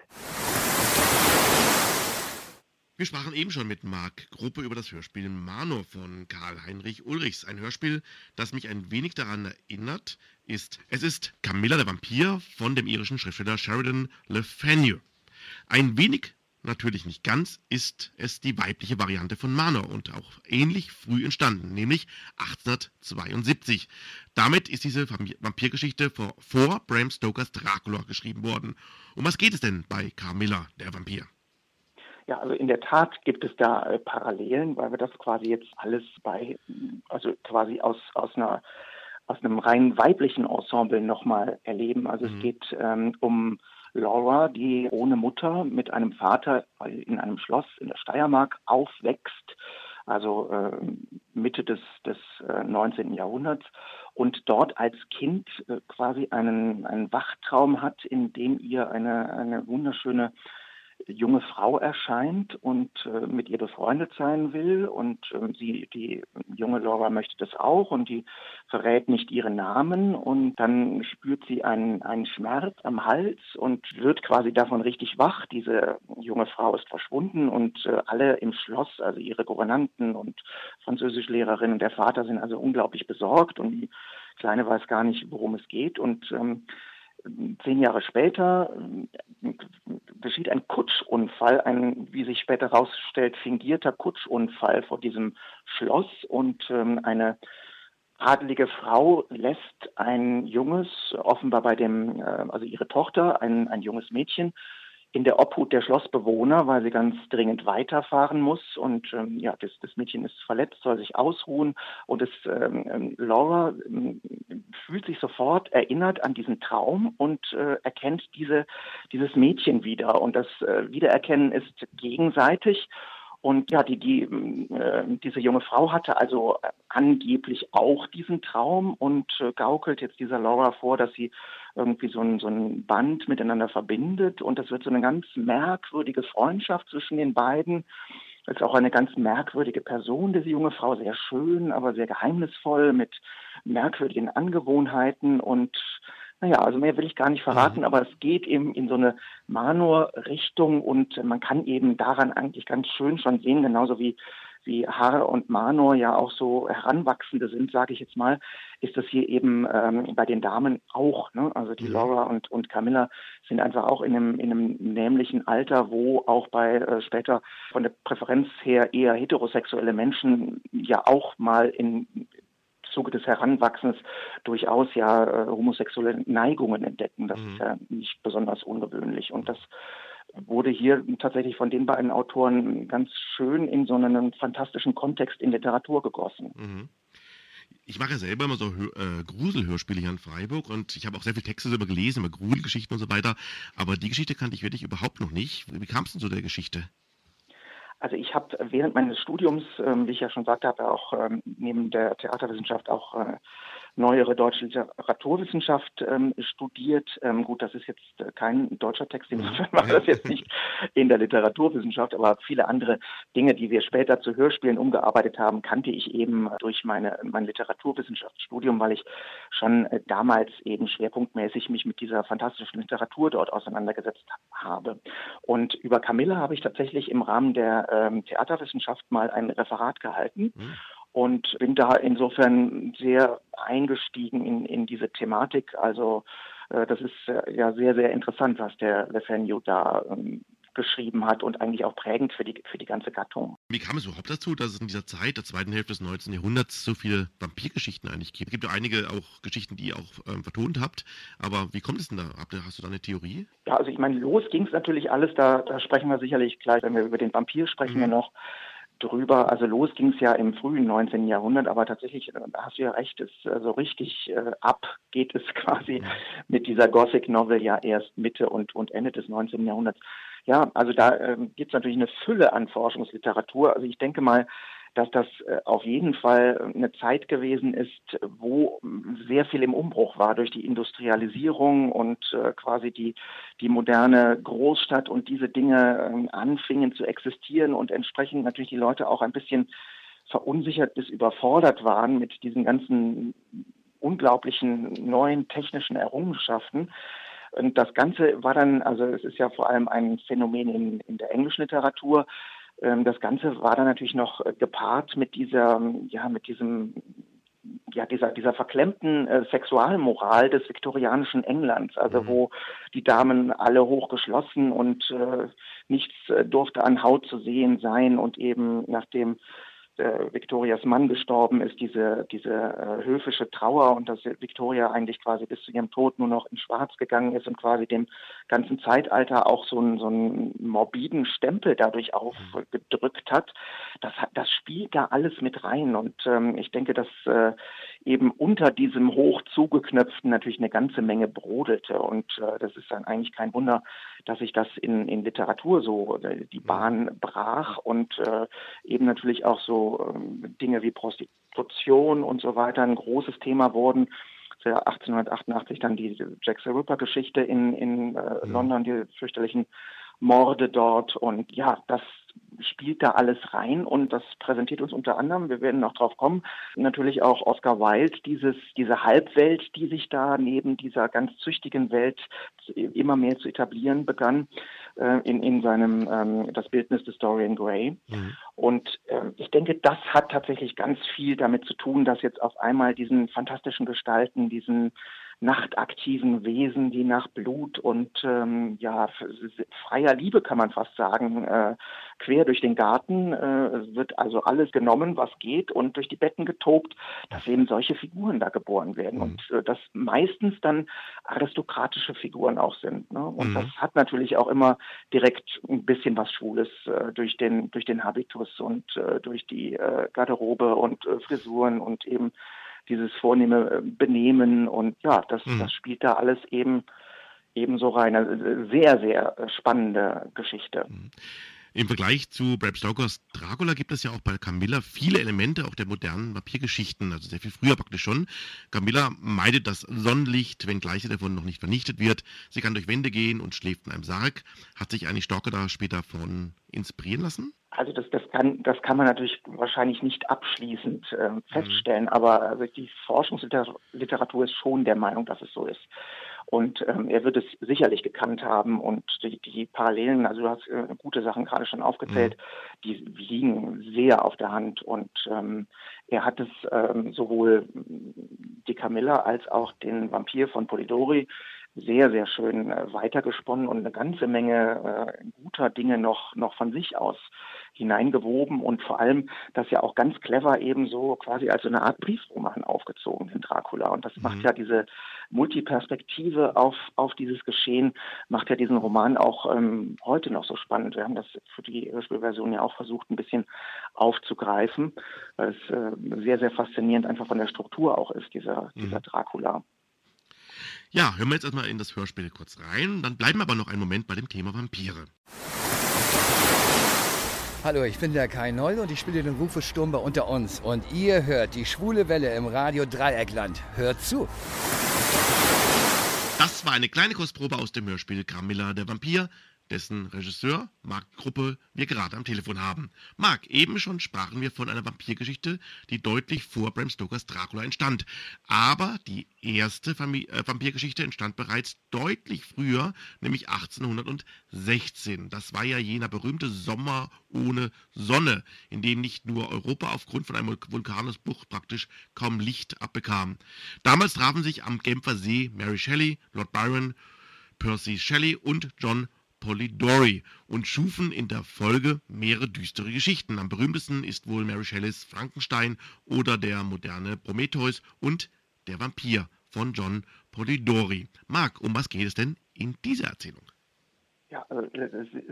Wir sprachen eben schon mit Marc Gruppe über das Hörspiel Manor von Karl-Heinrich Ulrichs. Ein Hörspiel, das mich ein wenig daran erinnert, ist, es ist Camilla der Vampir von dem irischen Schriftsteller Sheridan Le Fanu. Ein wenig, natürlich nicht ganz, ist es die weibliche Variante von Manor und auch ähnlich früh entstanden, nämlich 1872. Damit ist diese Vampirgeschichte vor, vor Bram Stokers Dracula geschrieben worden. Um was geht es denn bei Camilla der Vampir? Ja, also in der Tat gibt es da äh, Parallelen, weil wir das quasi jetzt alles bei, also quasi aus, aus einer aus einem rein weiblichen Ensemble nochmal erleben. Also mhm. es geht ähm, um Laura, die ohne Mutter mit einem Vater in einem Schloss in der Steiermark aufwächst, also äh, Mitte des, des äh, 19. Jahrhunderts und dort als Kind äh, quasi einen, einen Wachtraum hat, in dem ihr eine, eine wunderschöne junge Frau erscheint und äh, mit ihr befreundet sein will und äh, sie, die junge Laura möchte das auch und die verrät nicht ihren Namen und dann spürt sie einen, einen Schmerz am Hals und wird quasi davon richtig wach. Diese junge Frau ist verschwunden und äh, alle im Schloss, also ihre Gouvernanten und Französischlehrerin und der Vater sind also unglaublich besorgt und die Kleine weiß gar nicht, worum es geht und ähm, Zehn Jahre später äh, geschieht ein Kutschunfall, ein, wie sich später herausstellt, fingierter Kutschunfall vor diesem Schloss. Und ähm, eine adelige Frau lässt ein junges, offenbar bei dem, äh, also ihre Tochter, ein, ein junges Mädchen, in der Obhut der Schlossbewohner, weil sie ganz dringend weiterfahren muss. Und ähm, ja, das, das Mädchen ist verletzt, soll sich ausruhen. Und es, ähm, ähm Laura ähm, fühlt sich sofort erinnert an diesen Traum und äh, erkennt diese, dieses Mädchen wieder. Und das äh, Wiedererkennen ist gegenseitig. Und ja, die, die, äh, diese junge Frau hatte also äh, angeblich auch diesen Traum und äh, gaukelt jetzt dieser Laura vor, dass sie irgendwie so ein, so ein Band miteinander verbindet. Und das wird so eine ganz merkwürdige Freundschaft zwischen den beiden. Das ist auch eine ganz merkwürdige Person, diese junge Frau, sehr schön, aber sehr geheimnisvoll, mit merkwürdigen Angewohnheiten und naja, also mehr will ich gar nicht verraten, mhm. aber es geht eben in so eine Manor-Richtung und man kann eben daran eigentlich ganz schön schon sehen, genauso wie wie Har und Manor ja auch so Heranwachsende sind, sage ich jetzt mal, ist das hier eben ähm, bei den Damen auch. Ne? Also die mhm. Laura und, und Camilla sind einfach auch in einem, in einem nämlichen Alter, wo auch bei äh, später von der Präferenz her eher heterosexuelle Menschen ja auch mal in Zuge des Heranwachsens durchaus ja äh, homosexuelle Neigungen entdecken. Das mhm. ist ja nicht besonders ungewöhnlich. Und das wurde hier tatsächlich von den beiden Autoren ganz schön in so einen fantastischen Kontext in Literatur gegossen. Mhm. Ich mache ja selber immer so äh, Gruselhörspiele hier in Freiburg und ich habe auch sehr viele Texte darüber gelesen, über Gruselgeschichten und so weiter. Aber die Geschichte kannte ich wirklich überhaupt noch nicht. Wie kam es denn zu der Geschichte? Also ich habe während meines Studiums, ähm, wie ich ja schon sagte, habe auch ähm, neben der Theaterwissenschaft auch äh, neuere deutsche Literaturwissenschaft ähm, studiert. Ähm, gut, das ist jetzt kein deutscher Text, insofern war <laughs> das jetzt nicht in der Literaturwissenschaft, aber viele andere Dinge, die wir später zu Hörspielen umgearbeitet haben, kannte ich eben durch meine, mein Literaturwissenschaftsstudium, weil ich schon äh, damals eben schwerpunktmäßig mich mit dieser fantastischen Literatur dort auseinandergesetzt habe. Und über Camilla habe ich tatsächlich im Rahmen der ähm, Theaterwissenschaft mal ein Referat gehalten. Mhm und bin da insofern sehr eingestiegen in, in diese Thematik. Also äh, das ist äh, ja sehr, sehr interessant, was der Lefenio da ähm, geschrieben hat und eigentlich auch prägend für die, für die ganze Gattung. Wie kam es überhaupt dazu, dass es in dieser Zeit, der zweiten Hälfte des 19. Jahrhunderts, so viele Vampirgeschichten eigentlich gibt? Es gibt ja einige auch Geschichten, die ihr auch ähm, vertont habt, aber wie kommt es denn da? Hast du da eine Theorie? Ja, also ich meine, los ging es natürlich alles, da, da sprechen wir sicherlich gleich, wenn wir über den Vampir sprechen, mhm. wir noch drüber. Also los ging es ja im frühen 19. Jahrhundert, aber tatsächlich, da hast du ja recht, ist so also richtig äh, ab geht es <laughs> quasi mit dieser Gothic Novel ja erst Mitte und, und Ende des 19. Jahrhunderts. Ja, also da ähm, gibt es natürlich eine Fülle an Forschungsliteratur. Also ich denke mal, dass das äh, auf jeden Fall eine Zeit gewesen ist, wo sehr viel im Umbruch war durch die Industrialisierung und äh, quasi die, die moderne Großstadt und diese Dinge ähm, anfingen zu existieren und entsprechend natürlich die Leute auch ein bisschen verunsichert bis überfordert waren mit diesen ganzen unglaublichen neuen technischen Errungenschaften. Und das Ganze war dann, also es ist ja vor allem ein Phänomen in, in der englischen Literatur, das Ganze war dann natürlich noch äh, gepaart mit dieser, ja, mit diesem, ja, dieser, dieser verklemmten äh, Sexualmoral des viktorianischen Englands, also mhm. wo die Damen alle hochgeschlossen und äh, nichts äh, durfte an Haut zu sehen sein und eben nachdem äh, Victorias Mann gestorben ist, diese, diese äh, höfische Trauer und dass Victoria eigentlich quasi bis zu ihrem Tod nur noch in Schwarz gegangen ist und quasi dem ganzen Zeitalter auch so einen, so einen morbiden Stempel dadurch aufgedrückt hat. Das, das spielt da alles mit rein und ähm, ich denke, dass äh, eben unter diesem hoch zugeknöpften natürlich eine ganze Menge brodelte. Und äh, das ist dann eigentlich kein Wunder, dass sich das in, in Literatur so äh, die Bahn brach und äh, eben natürlich auch so äh, Dinge wie Prostitution und so weiter ein großes Thema wurden. 1888 dann die Jack the Ripper Geschichte in, in äh, London, die fürchterlichen Morde dort. Und ja, das spielt da alles rein und das präsentiert uns unter anderem, wir werden noch drauf kommen, natürlich auch Oscar Wilde, dieses, diese Halbwelt, die sich da neben dieser ganz züchtigen Welt immer mehr zu etablieren begann, äh, in, in seinem, ähm, das Bildnis des Dorian Gray. Mhm. Und äh, ich denke, das hat tatsächlich ganz viel damit zu tun, dass jetzt auf einmal diesen fantastischen Gestalten, diesen nachtaktiven Wesen, die nach Blut und ähm, ja freier Liebe kann man fast sagen, äh, quer durch den Garten äh, wird also alles genommen, was geht und durch die Betten getobt, dass eben solche Figuren da geboren werden mhm. und äh, dass meistens dann aristokratische Figuren auch sind. Ne? Und mhm. das hat natürlich auch immer direkt ein bisschen was Schwules äh, durch den durch den Habitus und äh, durch die äh, Garderobe und äh, Frisuren und eben dieses vornehme äh, Benehmen und ja, das, mhm. das spielt da alles eben ebenso rein. Also sehr, sehr spannende Geschichte. Mhm. Im Vergleich zu Bram Stokers Dracula gibt es ja auch bei Camilla viele Elemente auch der modernen Vampirgeschichten, also sehr viel früher praktisch schon. Camilla meidet das Sonnenlicht, wenngleich er davon noch nicht vernichtet wird. Sie kann durch Wände gehen und schläft in einem Sarg. Hat sich eigentlich Stoker da später von inspirieren lassen? Also das, das, kann, das kann man natürlich wahrscheinlich nicht abschließend äh, feststellen, mhm. aber also die Forschungsliteratur ist schon der Meinung, dass es so ist. Und ähm, er wird es sicherlich gekannt haben und die, die Parallelen, also du hast äh, gute Sachen gerade schon aufgezählt, mhm. die liegen sehr auf der Hand. Und ähm, er hat es ähm, sowohl die Camilla als auch den Vampir von Polidori sehr, sehr schön äh, weitergesponnen und eine ganze Menge äh, guter Dinge noch, noch von sich aus hineingewoben und vor allem das ja auch ganz clever eben so quasi als so eine Art Briefroman aufgezogen, den Dracula. Und das mhm. macht ja diese Multiperspektive auf, auf dieses Geschehen, macht ja diesen Roman auch ähm, heute noch so spannend. Wir haben das für die Hörspielversion ja auch versucht, ein bisschen aufzugreifen, weil es äh, sehr, sehr faszinierend einfach von der Struktur auch ist, dieser, mhm. dieser Dracula. Ja, hören wir jetzt erstmal in das Hörspiel kurz rein, dann bleiben wir aber noch einen Moment bei dem Thema Vampire. Hallo, ich bin der Kai Noll und ich spiele den Rufus Sturm bei Unter uns. Und ihr hört die schwule Welle im Radio Dreieckland. Hört zu. Das war eine kleine Kostprobe aus dem Hörspiel Gramilla der Vampir dessen Regisseur Marc Gruppe wir gerade am Telefon haben. Marc, eben schon sprachen wir von einer Vampirgeschichte, die deutlich vor Bram Stokers Dracula entstand. Aber die erste Famili äh, Vampirgeschichte entstand bereits deutlich früher, nämlich 1816. Das war ja jener berühmte Sommer ohne Sonne, in dem nicht nur Europa aufgrund von einem Vulkanusbruch praktisch kaum Licht abbekam. Damals trafen sich am Genfer See Mary Shelley, Lord Byron, Percy Shelley und John Polidori und schufen in der Folge mehrere düstere Geschichten. Am berühmtesten ist wohl Mary Shelleys Frankenstein oder der moderne Prometheus und der Vampir von John Polidori. Marc, um was geht es denn in dieser Erzählung? Ja, also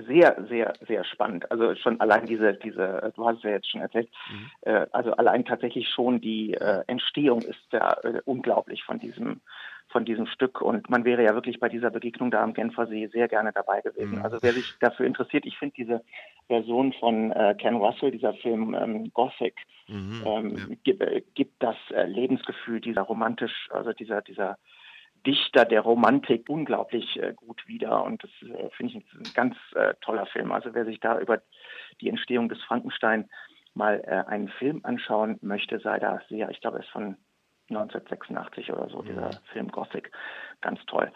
sehr, sehr, sehr spannend. Also schon allein diese, diese, du hast es ja jetzt schon erzählt, mhm. äh, also allein tatsächlich schon die äh, Entstehung ist ja äh, unglaublich von diesem, von diesem Stück. Und man wäre ja wirklich bei dieser Begegnung da am Genfersee sehr gerne dabei gewesen. Mhm. Also wer sich dafür interessiert, ich finde diese Version von äh, Ken Russell, dieser Film ähm, Gothic, mhm, ähm, ja. gibt, äh, gibt das äh, Lebensgefühl dieser romantisch, also dieser, dieser Dichter der Romantik unglaublich äh, gut wieder. Und das äh, finde ich ein ganz äh, toller Film. Also wer sich da über die Entstehung des Frankenstein mal äh, einen Film anschauen möchte, sei da sehr, ich glaube, es ist von 1986 oder so, dieser Film Gothic. Ganz toll.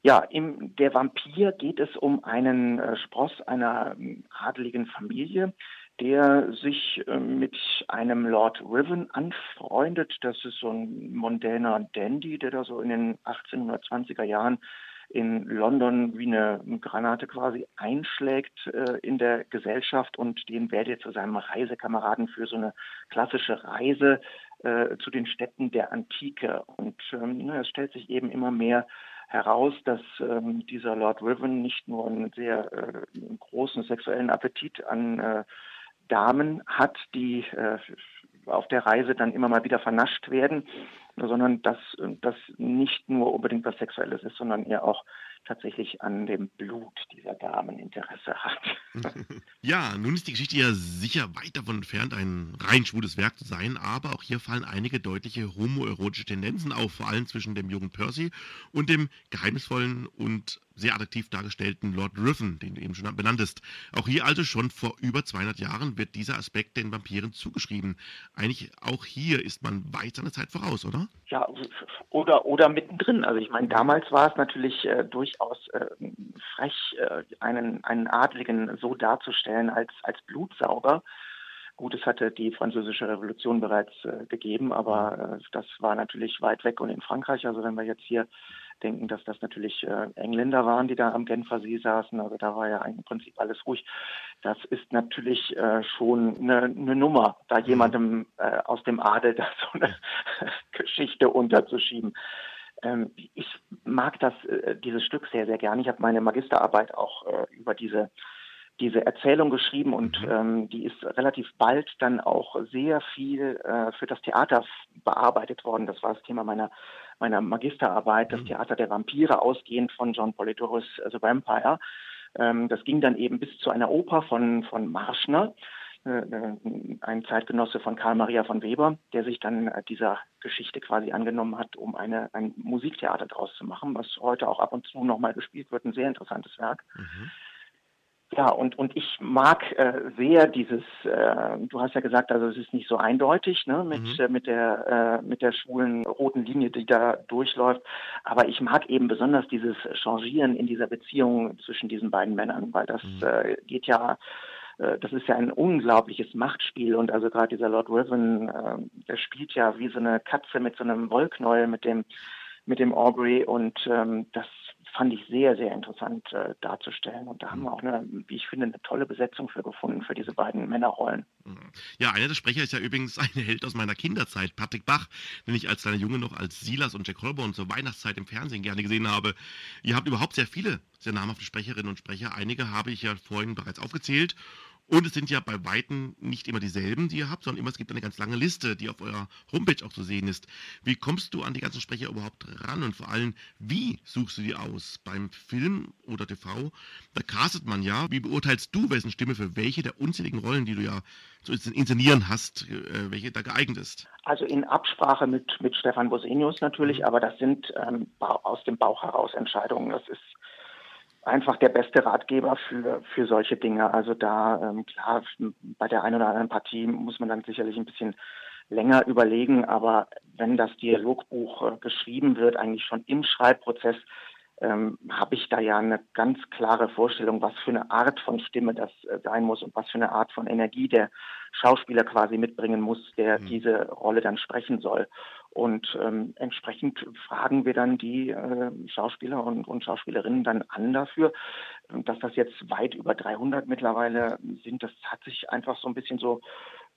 Ja, im Der Vampir geht es um einen äh, Spross einer ähm, adeligen Familie, der sich äh, mit einem Lord Riven anfreundet. Das ist so ein mondäner Dandy, der da so in den 1820er Jahren in London wie eine Granate quasi einschlägt äh, in der Gesellschaft und den werde zu seinem Reisekameraden für so eine klassische Reise äh, zu den Städten der Antike. Und ähm, es stellt sich eben immer mehr heraus, dass ähm, dieser Lord Riven nicht nur einen sehr äh, großen sexuellen Appetit an äh, Damen hat, die äh, auf der Reise dann immer mal wieder vernascht werden, sondern dass das nicht nur unbedingt was Sexuelles ist, sondern eher auch tatsächlich an dem Blut dieser Damen Interesse hat. <laughs> ja, nun ist die Geschichte ja sicher weit davon entfernt, ein rein schwules Werk zu sein, aber auch hier fallen einige deutliche homoerotische Tendenzen auf, vor allem zwischen dem jungen Percy und dem geheimnisvollen und sehr attraktiv dargestellten Lord Riven, den du eben schon benanntest. Auch hier also schon vor über 200 Jahren wird dieser Aspekt den Vampiren zugeschrieben. Eigentlich auch hier ist man weit seiner Zeit voraus, oder? Ja, oder, oder mittendrin. Also ich meine, damals war es natürlich äh, durchaus äh, frech, äh, einen, einen Adligen so darzustellen als, als Blutsauger. Gut, es hatte die französische Revolution bereits äh, gegeben, aber äh, das war natürlich weit weg und in Frankreich. Also wenn wir jetzt hier denken, dass das natürlich äh, Engländer waren, die da am Genfer See saßen. Also da war ja im Prinzip alles ruhig. Das ist natürlich äh, schon eine, eine Nummer, da mhm. jemandem äh, aus dem Adel da so eine <laughs> Geschichte unterzuschieben. Ähm, ich mag das, äh, dieses Stück sehr, sehr gerne. Ich habe meine Magisterarbeit auch äh, über diese diese Erzählung geschrieben und mhm. ähm, die ist relativ bald dann auch sehr viel äh, für das Theater bearbeitet worden. Das war das Thema meiner meiner Magisterarbeit, das mhm. Theater der Vampire, ausgehend von John Polidorus The Vampire. Ähm, das ging dann eben bis zu einer Oper von, von Marschner, ein Zeitgenosse von Karl Maria von Weber, der sich dann äh, dieser Geschichte quasi angenommen hat, um eine, ein Musiktheater daraus zu machen, was heute auch ab und zu nochmal gespielt wird. Ein sehr interessantes Werk. Mhm. Ja, und, und ich mag äh, sehr dieses, äh, du hast ja gesagt, also es ist nicht so eindeutig ne, mit, mhm. äh, mit, der, äh, mit der schwulen roten Linie, die da durchläuft. Aber ich mag eben besonders dieses Changieren in dieser Beziehung zwischen diesen beiden Männern, weil das mhm. äh, geht ja äh, das ist ja ein unglaubliches Machtspiel. Und also gerade dieser Lord Riven, äh, der spielt ja wie so eine Katze mit so einem Wollknäuel mit dem mit dem Aubrey. Und ähm, das fand ich sehr, sehr interessant äh, darzustellen. Und da haben wir auch eine, wie ich finde, eine tolle Besetzung für gefunden, für diese beiden Männerrollen. Ja, einer der Sprecher ist ja übrigens ein Held aus meiner Kinderzeit, Patrick Bach, den ich als kleiner Junge noch als Silas und Jack Holborn zur Weihnachtszeit im Fernsehen gerne gesehen habe. Ihr habt überhaupt sehr viele sehr namhafte Sprecherinnen und Sprecher. Einige habe ich ja vorhin bereits aufgezählt. Und es sind ja bei Weitem nicht immer dieselben, die ihr habt, sondern immer es gibt eine ganz lange Liste, die auf eurer Homepage auch zu sehen ist. Wie kommst du an die ganzen Sprecher überhaupt ran und vor allem, wie suchst du die aus? Beim Film oder TV, da castet man ja. Wie beurteilst du, wessen Stimme für welche der unzähligen Rollen, die du ja zu inszenieren hast, äh, welche da geeignet ist? Also in Absprache mit, mit Stefan Bosenius natürlich, mhm. aber das sind ähm, aus dem Bauch heraus Entscheidungen. Das ist einfach der beste Ratgeber für, für solche Dinge. Also da, ähm, klar, bei der einen oder anderen Partie muss man dann sicherlich ein bisschen länger überlegen, aber wenn das Dialogbuch äh, geschrieben wird, eigentlich schon im Schreibprozess, ähm, habe ich da ja eine ganz klare Vorstellung, was für eine Art von Stimme das äh, sein muss und was für eine Art von Energie der Schauspieler quasi mitbringen muss, der mhm. diese Rolle dann sprechen soll. Und ähm, entsprechend fragen wir dann die äh, Schauspieler und, und Schauspielerinnen dann an dafür. Dass das jetzt weit über 300 mittlerweile sind, das hat sich einfach so ein bisschen so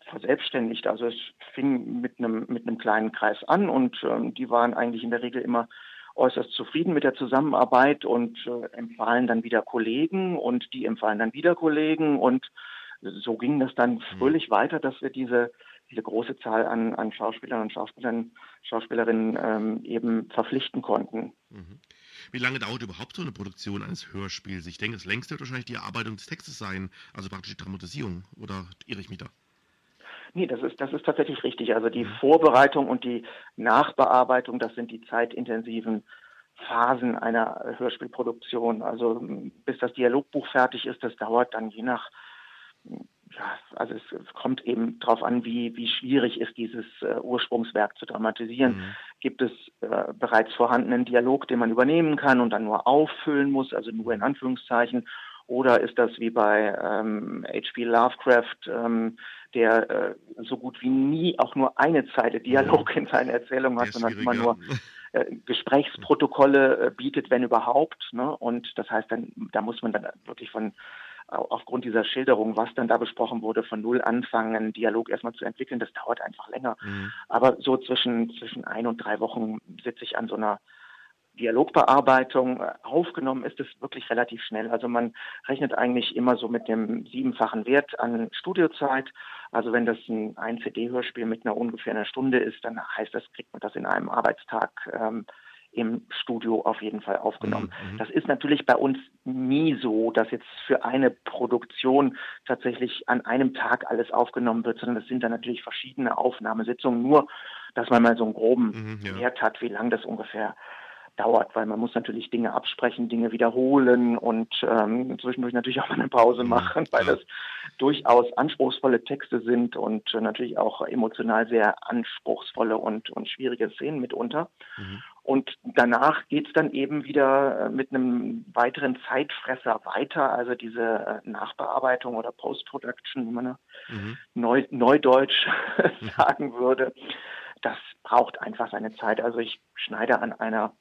verselbstständigt. Also es fing mit einem mit einem kleinen Kreis an und ähm, die waren eigentlich in der Regel immer äußerst zufrieden mit der Zusammenarbeit und äh, empfahlen dann wieder Kollegen und die empfahlen dann wieder Kollegen und so ging das dann mhm. fröhlich weiter, dass wir diese diese große Zahl an, an Schauspielern und Schauspielern, Schauspielerinnen ähm, eben verpflichten konnten. Mhm. Wie lange dauert überhaupt so eine Produktion eines Hörspiels? Ich denke, das längste wird wahrscheinlich die Erarbeitung des Textes sein, also praktisch die Dramatisierung. Oder irre ich mich da? Nee, das ist, das ist tatsächlich richtig. Also die mhm. Vorbereitung und die Nachbearbeitung, das sind die zeitintensiven Phasen einer Hörspielproduktion. Also bis das Dialogbuch fertig ist, das dauert dann je nach ja, also es, es, kommt eben darauf an, wie, wie schwierig ist dieses äh, Ursprungswerk zu dramatisieren. Mhm. Gibt es äh, bereits vorhandenen Dialog, den man übernehmen kann und dann nur auffüllen muss, also nur in Anführungszeichen, oder ist das wie bei ähm, H.P. Lovecraft, ähm, der äh, so gut wie nie auch nur eine Zeile Dialog in seiner Erzählung hat, sondern immer nur äh, Gesprächsprotokolle äh, bietet, wenn überhaupt. Ne? Und das heißt, dann da muss man dann wirklich von aufgrund dieser Schilderung, was dann da besprochen wurde, von null anfangen, einen Dialog erstmal zu entwickeln, das dauert einfach länger. Mhm. Aber so zwischen, zwischen ein und drei Wochen sitze ich an so einer Dialogbearbeitung. Aufgenommen ist es wirklich relativ schnell. Also man rechnet eigentlich immer so mit dem siebenfachen Wert an Studiozeit. Also wenn das ein, ein CD-Hörspiel mit einer ungefähr einer Stunde ist, dann heißt das, kriegt man das in einem Arbeitstag ähm, im Studio auf jeden Fall aufgenommen. Mhm, mhm. Das ist natürlich bei uns nie so, dass jetzt für eine Produktion tatsächlich an einem Tag alles aufgenommen wird, sondern das sind dann natürlich verschiedene Aufnahmesitzungen, nur dass man mal so einen groben mhm, ja. Wert hat, wie lang das ungefähr dauert, weil man muss natürlich Dinge absprechen, Dinge wiederholen und ähm, zwischendurch natürlich auch mal eine Pause mhm, machen, weil das durchaus anspruchsvolle Texte sind und äh, natürlich auch emotional sehr anspruchsvolle und, und schwierige Szenen mitunter. Mhm. Und danach geht's dann eben wieder äh, mit einem weiteren Zeitfresser weiter, also diese äh, Nachbearbeitung oder Post-Production, wie man mhm. neu, neudeutsch <laughs> <laughs> sagen würde. Das braucht einfach seine Zeit. Also ich schneide an einer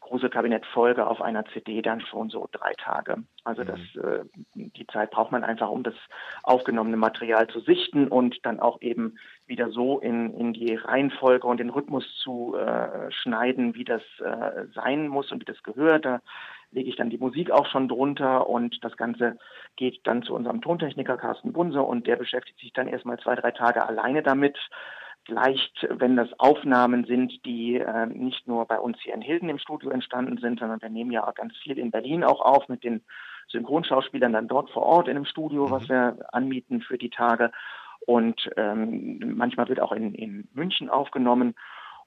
Gruselkabinett-Folge auf einer CD dann schon so drei Tage. Also das, mhm. äh, die Zeit braucht man einfach, um das aufgenommene Material zu sichten und dann auch eben wieder so in, in die Reihenfolge und den Rhythmus zu äh, schneiden, wie das äh, sein muss und wie das gehört. Da lege ich dann die Musik auch schon drunter und das Ganze geht dann zu unserem Tontechniker Carsten Bunse und der beschäftigt sich dann erstmal zwei, drei Tage alleine damit Vielleicht, wenn das Aufnahmen sind, die äh, nicht nur bei uns hier in Hilden im Studio entstanden sind, sondern wir nehmen ja ganz viel in Berlin auch auf mit den Synchronschauspielern dann dort vor Ort in dem Studio, was mhm. wir anmieten für die Tage. Und ähm, manchmal wird auch in, in München aufgenommen.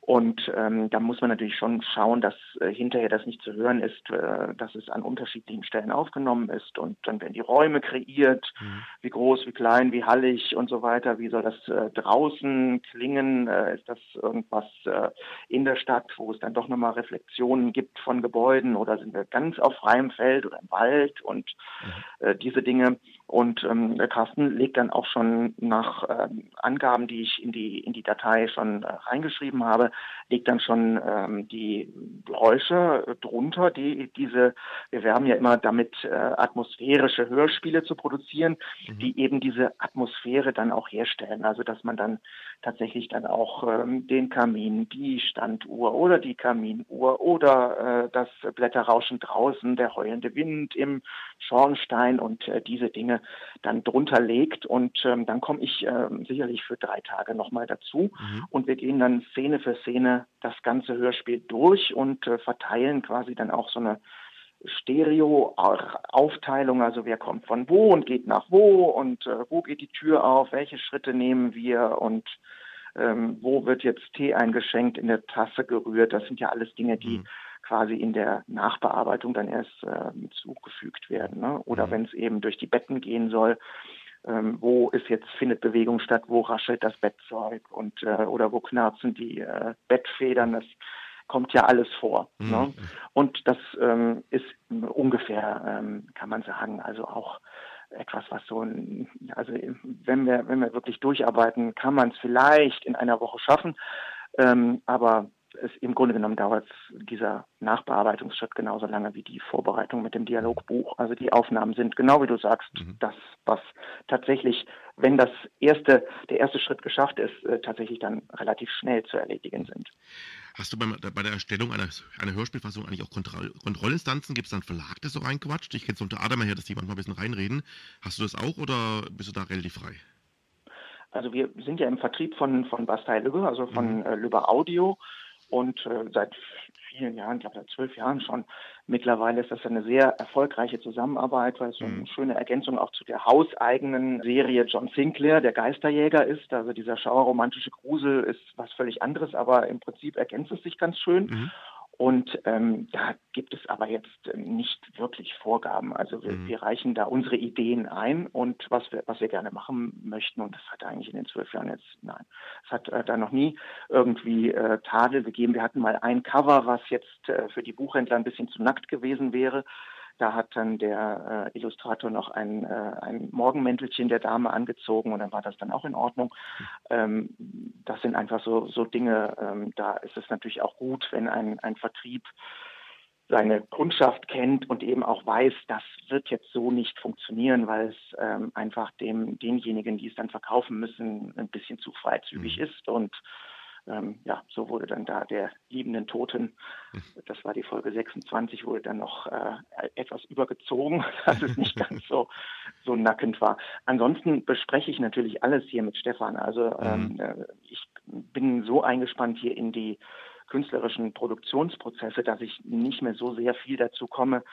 Und ähm, da muss man natürlich schon schauen, dass äh, hinterher das nicht zu hören ist, äh, dass es an unterschiedlichen Stellen aufgenommen ist. Und dann werden die Räume kreiert, mhm. wie groß, wie klein, wie hallig und so weiter. Wie soll das äh, draußen klingen? Äh, ist das irgendwas äh, in der Stadt, wo es dann doch nochmal Reflexionen gibt von Gebäuden? Oder sind wir ganz auf freiem Feld oder im Wald? Und mhm. äh, diese Dinge. Und ähm, der Carsten legt dann auch schon nach äh, Angaben, die ich in die in die Datei schon äh, reingeschrieben habe, legt dann schon ähm, die Geräusche äh, drunter, die diese, wir werben ja immer damit, äh, atmosphärische Hörspiele zu produzieren, mhm. die eben diese Atmosphäre dann auch herstellen. Also dass man dann tatsächlich dann auch ähm, den Kamin, die Standuhr oder die Kaminuhr oder äh, das Blätterrauschen draußen, der heulende Wind im Schornstein und äh, diese Dinge dann drunter legt. Und ähm, dann komme ich äh, sicherlich für drei Tage nochmal dazu mhm. und wir gehen dann Szene für Szene das ganze Hörspiel durch und äh, verteilen quasi dann auch so eine Stereo-Aufteilung, also wer kommt von wo und geht nach wo und äh, wo geht die Tür auf, welche Schritte nehmen wir und ähm, wo wird jetzt Tee eingeschenkt, in der Tasse gerührt. Das sind ja alles Dinge, die mhm. Quasi in der Nachbearbeitung dann erst äh, zugefügt werden. Ne? Oder mhm. wenn es eben durch die Betten gehen soll, ähm, wo ist jetzt findet Bewegung statt, wo raschelt das Bettzeug und äh, oder wo knarzen die äh, Bettfedern, das kommt ja alles vor. Mhm. Ne? Und das ähm, ist ungefähr, ähm, kann man sagen, also auch etwas, was so ein, also wenn wir, wenn wir wirklich durcharbeiten, kann man es vielleicht in einer Woche schaffen. Ähm, aber es im Grunde genommen dauert dieser Nachbearbeitungsschritt genauso lange wie die Vorbereitung mit dem Dialogbuch. Also die Aufnahmen sind genau wie du sagst, mhm. das, was tatsächlich, wenn das erste, der erste Schritt geschafft ist, äh, tatsächlich dann relativ schnell zu erledigen sind. Hast du beim, bei der Erstellung einer, einer Hörspielfassung eigentlich auch Kontroll, Kontrollinstanzen? Gibt es dann Verlag, der so reinquatscht? Ich kenne es unter Adam her, dass die manchmal ein bisschen reinreden. Hast du das auch oder bist du da relativ frei? Also wir sind ja im Vertrieb von, von Bastei Lübbe, also von mhm. äh, Lübbe Audio und äh, seit vielen Jahren, ich glaube seit zwölf Jahren schon. Mittlerweile ist das eine sehr erfolgreiche Zusammenarbeit, weil es so eine mhm. schöne Ergänzung auch zu der hauseigenen Serie John Sinclair, der Geisterjäger ist. Also dieser schauerromantische Grusel ist was völlig anderes, aber im Prinzip ergänzt es sich ganz schön. Mhm. Und ähm, da gibt es aber jetzt ähm, nicht wirklich Vorgaben. Also wir, mhm. wir, reichen da unsere Ideen ein und was wir, was wir gerne machen möchten. Und das hat eigentlich in den zwölf Jahren jetzt, nein, es hat äh, da noch nie irgendwie äh, Tadel gegeben. Wir hatten mal ein Cover, was jetzt äh, für die Buchhändler ein bisschen zu nackt gewesen wäre. Da hat dann der äh, Illustrator noch ein, äh, ein Morgenmäntelchen der Dame angezogen und dann war das dann auch in Ordnung. Ähm, das sind einfach so, so Dinge, ähm, da ist es natürlich auch gut, wenn ein, ein Vertrieb seine Kundschaft kennt und eben auch weiß, das wird jetzt so nicht funktionieren, weil es ähm, einfach dem denjenigen, die es dann verkaufen müssen, ein bisschen zu freizügig mhm. ist und ähm, ja, so wurde dann da der liebenden Toten, das war die Folge 26, wurde dann noch äh, etwas übergezogen, <laughs> dass es nicht ganz so, so nackend war. Ansonsten bespreche ich natürlich alles hier mit Stefan. Also ähm, mhm. äh, ich bin so eingespannt hier in die künstlerischen Produktionsprozesse, dass ich nicht mehr so sehr viel dazu komme,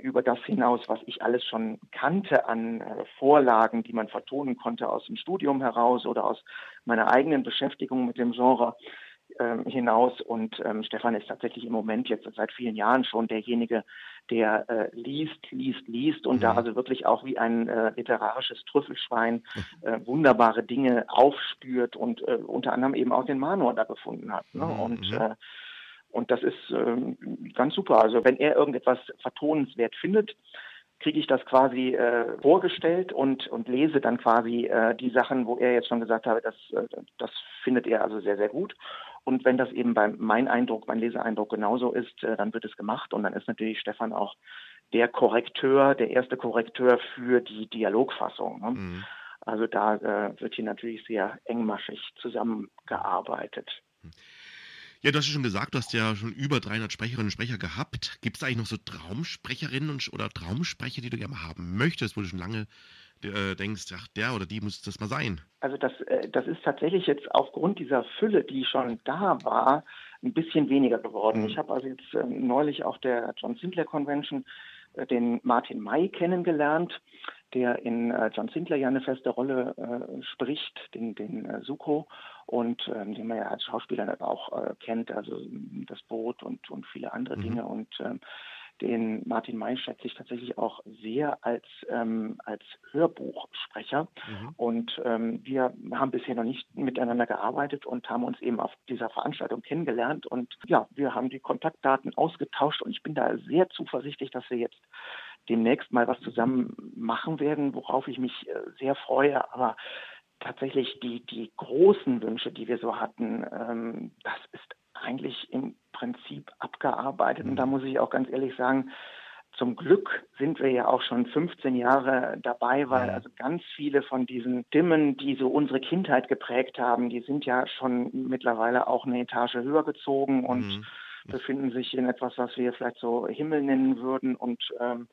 über das hinaus, was ich alles schon kannte an äh, Vorlagen, die man vertonen konnte aus dem Studium heraus oder aus meiner eigenen Beschäftigung mit dem Genre ähm, hinaus. Und ähm, Stefan ist tatsächlich im Moment jetzt seit vielen Jahren schon derjenige, der äh, liest, liest, liest und mhm. da also wirklich auch wie ein äh, literarisches Trüffelschwein äh, wunderbare Dinge aufspürt und äh, unter anderem eben auch den Manor da gefunden hat. Ne? Mhm. Und äh, und das ist ähm, ganz super. Also wenn er irgendetwas vertonenswert findet, kriege ich das quasi äh, vorgestellt und, und lese dann quasi äh, die Sachen, wo er jetzt schon gesagt habe, das, äh, das findet er also sehr, sehr gut. Und wenn das eben bei mein Eindruck, mein Leseeindruck genauso ist, äh, dann wird es gemacht. Und dann ist natürlich Stefan auch der Korrekteur, der erste Korrekteur für die Dialogfassung. Ne? Mhm. Also da äh, wird hier natürlich sehr engmaschig zusammengearbeitet. Mhm. Ja, du hast ja schon gesagt, du hast ja schon über 300 Sprecherinnen und Sprecher gehabt. Gibt es eigentlich noch so Traumsprecherinnen und, oder Traumsprecher, die du gerne haben möchtest, wo du schon lange äh, denkst, ach, der oder die muss das mal sein? Also das, äh, das ist tatsächlich jetzt aufgrund dieser Fülle, die schon da war, ein bisschen weniger geworden. Mhm. Ich habe also jetzt äh, neulich auf der John Sinclair Convention äh, den Martin May kennengelernt, der in äh, John Sinclair ja eine feste Rolle äh, spricht, den, den äh, Suko und ähm, den man ja als Schauspieler auch äh, kennt, also das Boot und, und viele andere mhm. Dinge. Und ähm, den Martin May schätze ich tatsächlich auch sehr als, ähm, als Hörbuchsprecher. Mhm. Und ähm, wir haben bisher noch nicht miteinander gearbeitet und haben uns eben auf dieser Veranstaltung kennengelernt. Und ja, wir haben die Kontaktdaten ausgetauscht und ich bin da sehr zuversichtlich, dass wir jetzt demnächst mal was zusammen machen werden, worauf ich mich äh, sehr freue. Aber tatsächlich die, die großen Wünsche, die wir so hatten, ähm, das ist eigentlich im Prinzip abgearbeitet. Und da mhm. muss ich auch ganz ehrlich sagen, zum Glück sind wir ja auch schon 15 Jahre dabei, weil also ganz viele von diesen Stimmen, die so unsere Kindheit geprägt haben, die sind ja schon mittlerweile auch eine Etage höher gezogen und mhm. befinden sich in etwas, was wir vielleicht so Himmel nennen würden. Und ähm,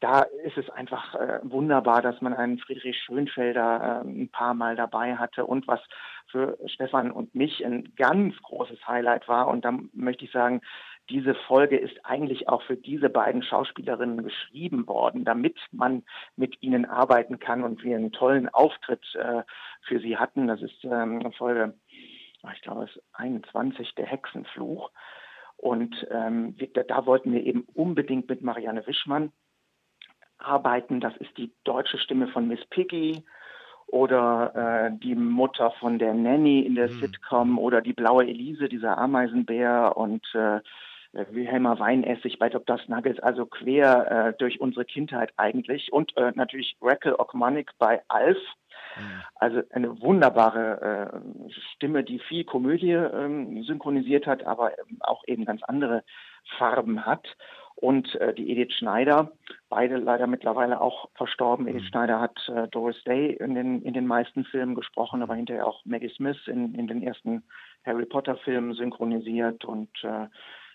da ist es einfach äh, wunderbar, dass man einen Friedrich Schönfelder äh, ein paar Mal dabei hatte und was für Stefan und mich ein ganz großes Highlight war. Und da möchte ich sagen, diese Folge ist eigentlich auch für diese beiden Schauspielerinnen geschrieben worden, damit man mit ihnen arbeiten kann und wir einen tollen Auftritt äh, für sie hatten. Das ist ähm, Folge, ich glaube, es ist 21, der Hexenfluch. Und ähm, wir, da wollten wir eben unbedingt mit Marianne Wischmann arbeiten. Das ist die deutsche Stimme von Miss Piggy oder äh, die Mutter von der Nanny in der mhm. Sitcom oder die blaue Elise, dieser Ameisenbär und äh, Wilhelmer Weinessig bei Dr. Snuggles, also quer äh, durch unsere Kindheit eigentlich. Und äh, natürlich Rackle Okmanik bei Alf. Mhm. Also eine wunderbare äh, Stimme, die viel Komödie ähm, synchronisiert hat, aber auch eben ganz andere Farben hat und äh, die Edith Schneider, beide leider mittlerweile auch verstorben. Edith mhm. Schneider hat äh, Doris Day in den, in den meisten Filmen gesprochen, aber hinterher auch Maggie Smith in, in den ersten Harry Potter Filmen synchronisiert und äh,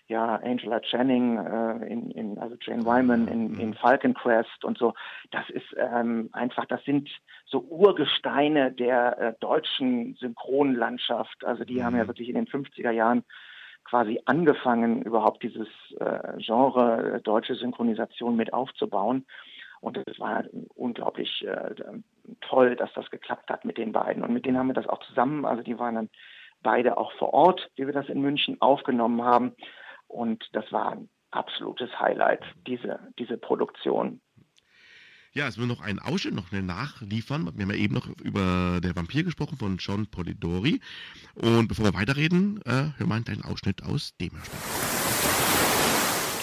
ja, Angela Channing, äh, in, in, also Jane Wyman in, mhm. in Falcon Crest und so. Das ist ähm, einfach, das sind so Urgesteine der äh, deutschen Synchronlandschaft. Also die haben ja mhm. wirklich in den 50er Jahren quasi angefangen, überhaupt dieses äh, Genre äh, deutsche Synchronisation mit aufzubauen. Und es war unglaublich äh, toll, dass das geklappt hat mit den beiden. Und mit denen haben wir das auch zusammen, also die waren dann beide auch vor Ort, wie wir das in München aufgenommen haben. Und das war ein absolutes Highlight, diese, diese Produktion. Ja, es wird noch einen Ausschnitt noch nachliefern. Wir haben ja eben noch über der Vampir gesprochen von John Polidori. Und bevor wir weiterreden, äh, hören wir einen Ausschnitt aus dem.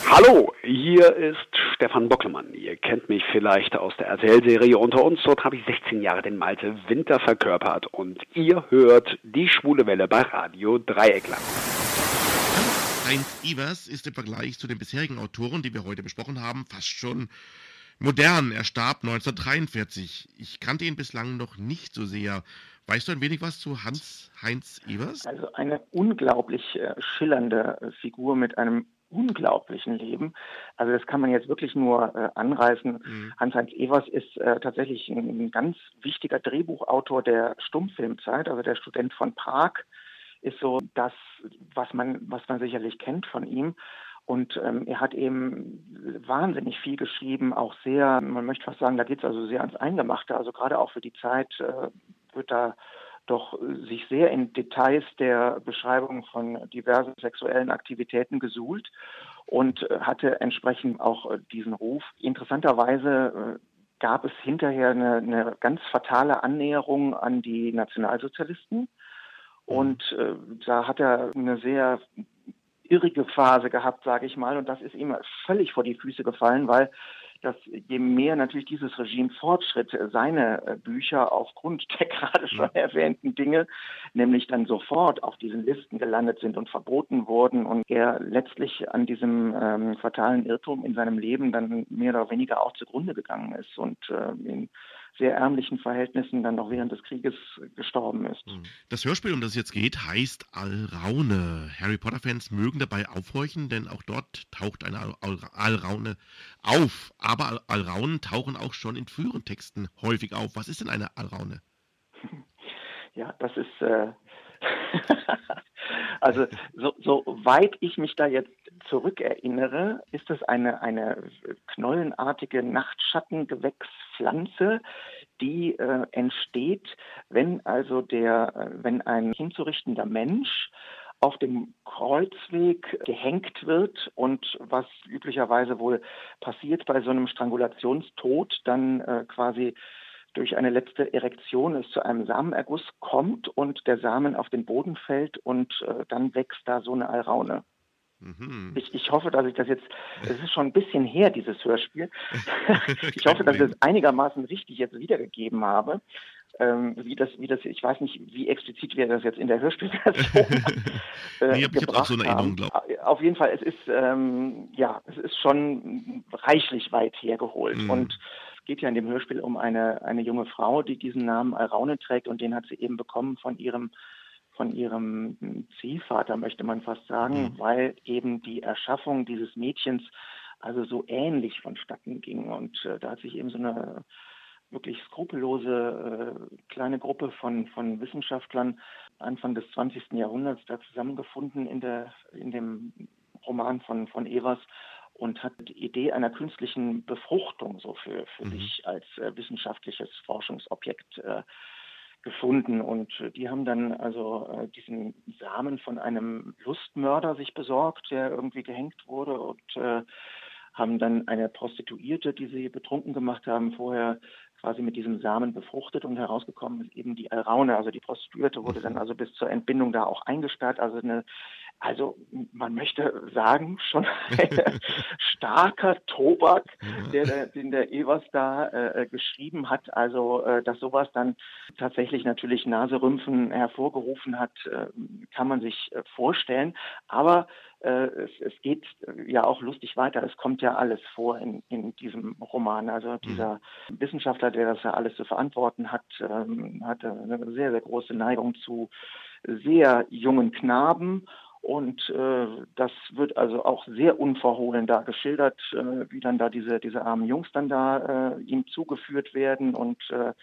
Hallo, hier ist Stefan Bockelmann. Ihr kennt mich vielleicht aus der RTL-Serie Unter uns. Dort habe ich 16 Jahre den Malte Winter verkörpert. Und ihr hört die schwule Welle bei Radio Dreieckland. Heinz Ivers ist im Vergleich zu den bisherigen Autoren, die wir heute besprochen haben, fast schon modern. Er starb 1943. Ich kannte ihn bislang noch nicht so sehr. Weißt du ein wenig was zu Hans-Heinz Evers? Also eine unglaublich äh, schillernde äh, Figur mit einem unglaublichen Leben. Also das kann man jetzt wirklich nur äh, anreißen. Mhm. Hans-Heinz Evers ist äh, tatsächlich ein, ein, ganz wichtiger Drehbuchautor der Stummfilmzeit, also der Student von Prag ist so das, was man, was man sicherlich kennt von ihm. Und ähm, er hat eben wahnsinnig viel geschrieben, auch sehr, man möchte fast sagen, da geht es also sehr ans Eingemachte. Also gerade auch für die Zeit äh, wird da doch sich sehr in Details der Beschreibung von diversen sexuellen Aktivitäten gesuhlt und äh, hatte entsprechend auch äh, diesen Ruf. Interessanterweise äh, gab es hinterher eine, eine ganz fatale Annäherung an die Nationalsozialisten. Und äh, da hat er eine sehr irrige Phase gehabt, sage ich mal. Und das ist ihm völlig vor die Füße gefallen, weil dass je mehr natürlich dieses Regime fortschritt, seine äh, Bücher aufgrund <laughs> der gerade schon erwähnten Dinge, nämlich dann sofort auf diesen Listen gelandet sind und verboten wurden und er letztlich an diesem ähm, fatalen Irrtum in seinem Leben dann mehr oder weniger auch zugrunde gegangen ist und äh, in sehr ärmlichen Verhältnissen dann noch während des Krieges gestorben ist. Hm. Das Hörspiel, um das es jetzt geht, heißt Alraune. Harry Potter-Fans mögen dabei aufhorchen, denn auch dort taucht eine Alraune auf. Aber Alraunen tauchen auch schon in früheren Texten häufig auf. Was ist denn eine Alraune? <laughs> Ja, das ist äh, <laughs> also so, so weit ich mich da jetzt zurückerinnere, ist es eine, eine knollenartige Nachtschattengewächspflanze, die äh, entsteht, wenn also der, wenn ein hinzurichtender Mensch auf dem Kreuzweg gehängt wird und was üblicherweise wohl passiert bei so einem Strangulationstod, dann äh, quasi durch eine letzte Erektion es zu einem Samenerguss kommt und der Samen auf den Boden fällt und äh, dann wächst da so eine Alraune. Mhm. Ich, ich, hoffe, dass ich das jetzt, es ist schon ein bisschen her, dieses Hörspiel. <laughs> ich hoffe, dass ich es einigermaßen richtig jetzt wiedergegeben habe. Ähm, wie das, wie das, ich weiß nicht, wie explizit wir das jetzt in der Hörspielversion <laughs> äh, nee, ich gebracht auch so eine Erinnerung, glaube Auf jeden Fall, es ist, ähm, ja, es ist schon reichlich weit hergeholt mhm. und es geht ja in dem Hörspiel um eine, eine junge Frau, die diesen Namen Alraune trägt und den hat sie eben bekommen von ihrem von ihrem Ziehvater, möchte man fast sagen, mhm. weil eben die Erschaffung dieses Mädchens also so ähnlich vonstatten ging. Und äh, da hat sich eben so eine wirklich skrupellose äh, kleine Gruppe von, von Wissenschaftlern Anfang des 20. Jahrhunderts da zusammengefunden in, der, in dem Roman von, von Evers und hat die Idee einer künstlichen Befruchtung so für, für mhm. sich als äh, wissenschaftliches Forschungsobjekt äh, gefunden. Und äh, die haben dann also äh, diesen Samen von einem Lustmörder sich besorgt, der irgendwie gehängt wurde und äh, haben dann eine Prostituierte, die sie betrunken gemacht haben, vorher quasi mit diesem Samen befruchtet und herausgekommen ist eben die Alraune. Also die Prostituierte wurde dann also bis zur Entbindung da auch eingesperrt. Also eine also man möchte sagen, schon ein <laughs> starker Tobak, der, den der Evers da äh, geschrieben hat. Also, äh, dass sowas dann tatsächlich natürlich Naserümpfen hervorgerufen hat, äh, kann man sich äh, vorstellen. Aber äh, es, es, geht ja auch lustig weiter. Es kommt ja alles vor in, in diesem Roman. Also dieser mhm. Wissenschaftler, der das ja alles zu verantworten hat, ähm, hatte eine sehr, sehr große Neigung zu sehr jungen Knaben und äh, das wird also auch sehr unverhohlen da geschildert, äh, wie dann da diese, diese armen Jungs dann da äh, ihm zugeführt werden und äh,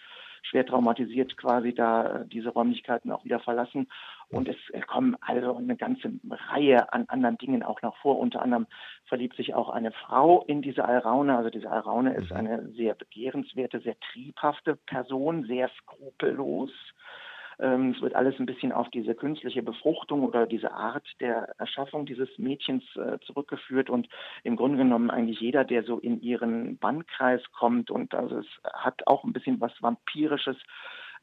schwer traumatisiert quasi da äh, diese Räumlichkeiten auch wieder verlassen. Und es kommen also eine ganze Reihe an anderen Dingen auch noch vor. Unter anderem verliebt sich auch eine Frau in diese Alraune. Also diese Alraune ist mhm. eine sehr begehrenswerte, sehr triebhafte Person, sehr skrupellos ähm, es wird alles ein bisschen auf diese künstliche Befruchtung oder diese Art der Erschaffung dieses Mädchens äh, zurückgeführt und im Grunde genommen eigentlich jeder, der so in ihren Bannkreis kommt und also es hat auch ein bisschen was Vampirisches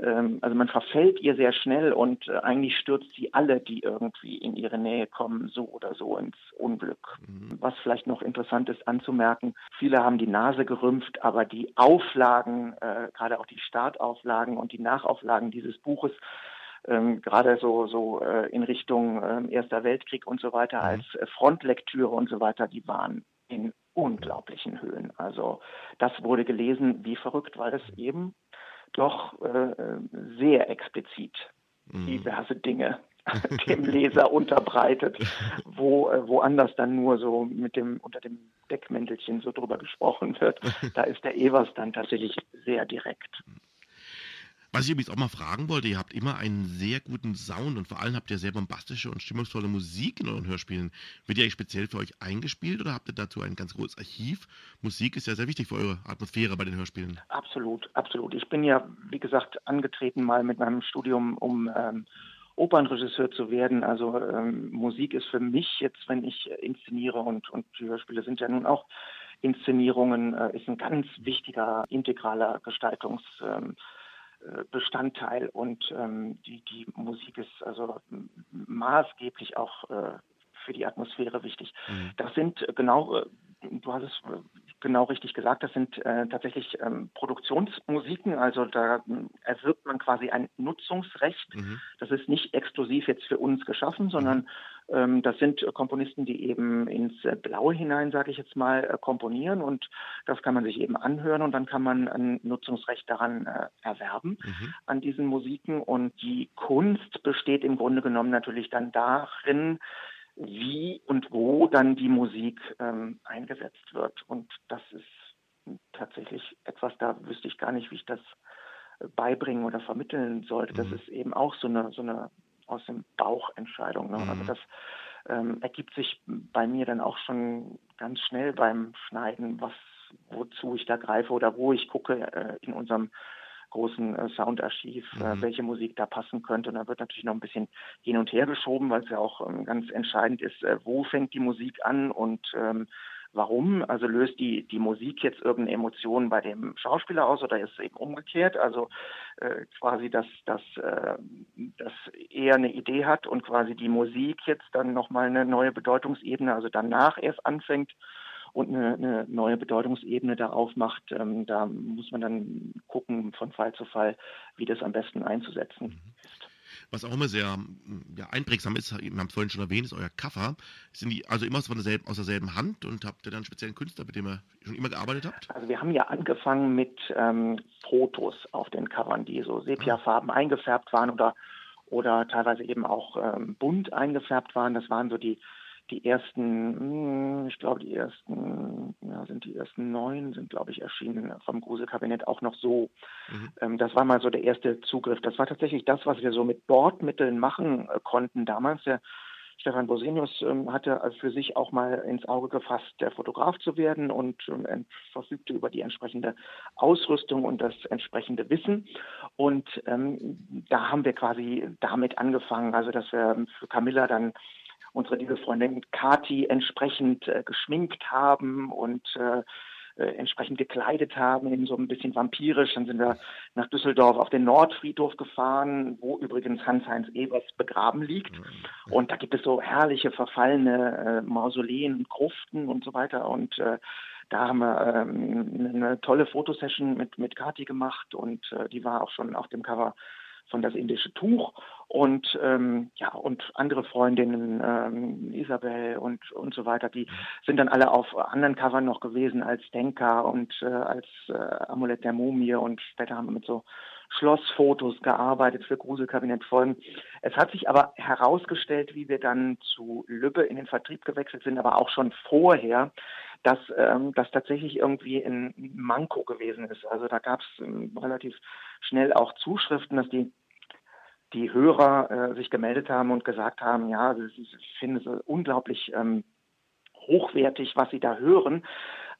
ähm, also man verfällt ihr sehr schnell und äh, eigentlich stürzt sie alle, die irgendwie in ihre Nähe kommen, so oder so ins Unglück. Mhm. Was vielleicht noch interessant ist anzumerken, viele haben die Nase gerümpft, aber die Auflagen, äh, gerade auch die Startauflagen und die Nachauflagen dieses Buches, ähm, gerade so, so äh, in Richtung äh, Erster Weltkrieg und so weiter, mhm. als äh, Frontlektüre und so weiter, die waren in unglaublichen Höhen. Also das wurde gelesen wie verrückt, weil es eben doch äh, sehr explizit mhm. diverse Dinge <laughs> <laughs> dem Leser unterbreitet, wo äh, woanders dann nur so mit dem unter dem Deckmäntelchen so drüber gesprochen wird. <laughs> Da ist der Evers dann tatsächlich sehr direkt. Was ich übrigens auch mal fragen wollte, ihr habt immer einen sehr guten Sound und vor allem habt ihr sehr bombastische und stimmungsvolle Musik in euren Hörspielen. Wird die eigentlich speziell für euch eingespielt oder habt ihr dazu ein ganz großes Archiv? Musik ist ja sehr wichtig für eure Atmosphäre bei den Hörspielen. Absolut, absolut. Ich bin ja, wie gesagt, angetreten mal mit meinem Studium, um ähm, Opernregisseur zu werden. Also ähm, Musik ist für mich jetzt, wenn ich inszeniere und, und die Hörspiele sind ja nun auch Inszenierungen, äh, ist ein ganz wichtiger, integraler Gestaltungs- ähm, äh, Bestandteil und ähm, die, die Musik ist also maßgeblich auch äh, für die Atmosphäre wichtig. Mhm. Das sind genau, äh, du hast es äh, genau richtig gesagt, das sind äh, tatsächlich ähm, Produktionsmusiken, also da äh, erwirbt man quasi ein Nutzungsrecht. Mhm. Das ist nicht exklusiv jetzt für uns geschaffen, sondern mhm das sind Komponisten, die eben ins Blaue hinein, sage ich jetzt mal, äh, komponieren und das kann man sich eben anhören und dann kann man ein Nutzungsrecht daran äh, erwerben mhm. an diesen Musiken und die Kunst besteht im Grunde genommen natürlich dann darin, wie und wo dann die Musik ähm, eingesetzt wird und das ist tatsächlich etwas, da wüsste ich gar nicht, wie ich das beibringen oder vermitteln sollte. Das mhm. ist eben auch so eine, so eine aus dem Bauch Entscheidung. Ne? Also mhm. Also das ähm, ergibt sich bei mir dann auch schon ganz schnell beim Schneiden, was wozu ich da greife oder wo ich gucke äh, in unserem großen äh, Soundarchiv, äh, mhm. welche Musik da passen könnte. Und da wird natürlich noch ein bisschen hin und her geschoben, weil es ja auch ähm, ganz entscheidend ist, äh, wo fängt die Musik an und ähm, Warum? Also löst die, die Musik jetzt irgendeine Emotion bei dem Schauspieler aus oder ist es eben umgekehrt? Also äh, quasi, dass, dass, äh, dass er eine Idee hat und quasi die Musik jetzt dann nochmal eine neue Bedeutungsebene, also danach erst anfängt und eine, eine neue Bedeutungsebene darauf macht. Ähm, da muss man dann gucken von Fall zu Fall, wie das am besten einzusetzen ist. Was auch immer sehr ja, einprägsam ist, wir haben es vorhin schon erwähnt, ist euer Cover. Sind die also immer aus derselben, aus derselben Hand und habt ihr dann einen speziellen Künstler, mit dem ihr schon immer gearbeitet habt? Also wir haben ja angefangen mit ähm, Fotos auf den Covern, die so Sepiafarben eingefärbt waren oder, oder teilweise eben auch ähm, bunt eingefärbt waren. Das waren so die die ersten, hm, ich glaube, die ersten, ja, sind die ersten neun, sind, glaube ich, erschienen vom Gruselkabinett auch noch so. Mhm. Ähm, das war mal so der erste Zugriff. Das war tatsächlich das, was wir so mit Bordmitteln machen äh, konnten damals. Der Stefan Bosenius ähm, hatte also für sich auch mal ins Auge gefasst, der Fotograf zu werden und ähm, verfügte über die entsprechende Ausrüstung und das entsprechende Wissen. Und ähm, da haben wir quasi damit angefangen, also dass wir für Camilla dann unsere liebe Freundin Kati entsprechend äh, geschminkt haben und äh, äh, entsprechend gekleidet haben, eben so ein bisschen vampirisch. Dann sind wir nach Düsseldorf auf den Nordfriedhof gefahren, wo übrigens Hans-Heinz Ebers begraben liegt. Mhm. Und da gibt es so herrliche verfallene äh, Mausoleen, Gruften und so weiter. Und äh, da haben wir ähm, eine tolle Fotosession mit, mit Kati gemacht und äh, die war auch schon auf dem Cover von das indische Tuch und ähm, ja und andere Freundinnen ähm, Isabel und und so weiter die sind dann alle auf anderen Covern noch gewesen als Denker und äh, als äh, Amulett der Mumie und später haben wir mit so Schlossfotos gearbeitet für Gruselkabinettfolgen. Es hat sich aber herausgestellt, wie wir dann zu Lübbe in den Vertrieb gewechselt sind, aber auch schon vorher, dass ähm, das tatsächlich irgendwie ein Manko gewesen ist. Also da gab es ähm, relativ schnell auch Zuschriften, dass die die Hörer äh, sich gemeldet haben und gesagt haben, ja, sie, finden es unglaublich ähm, hochwertig, was sie da hören.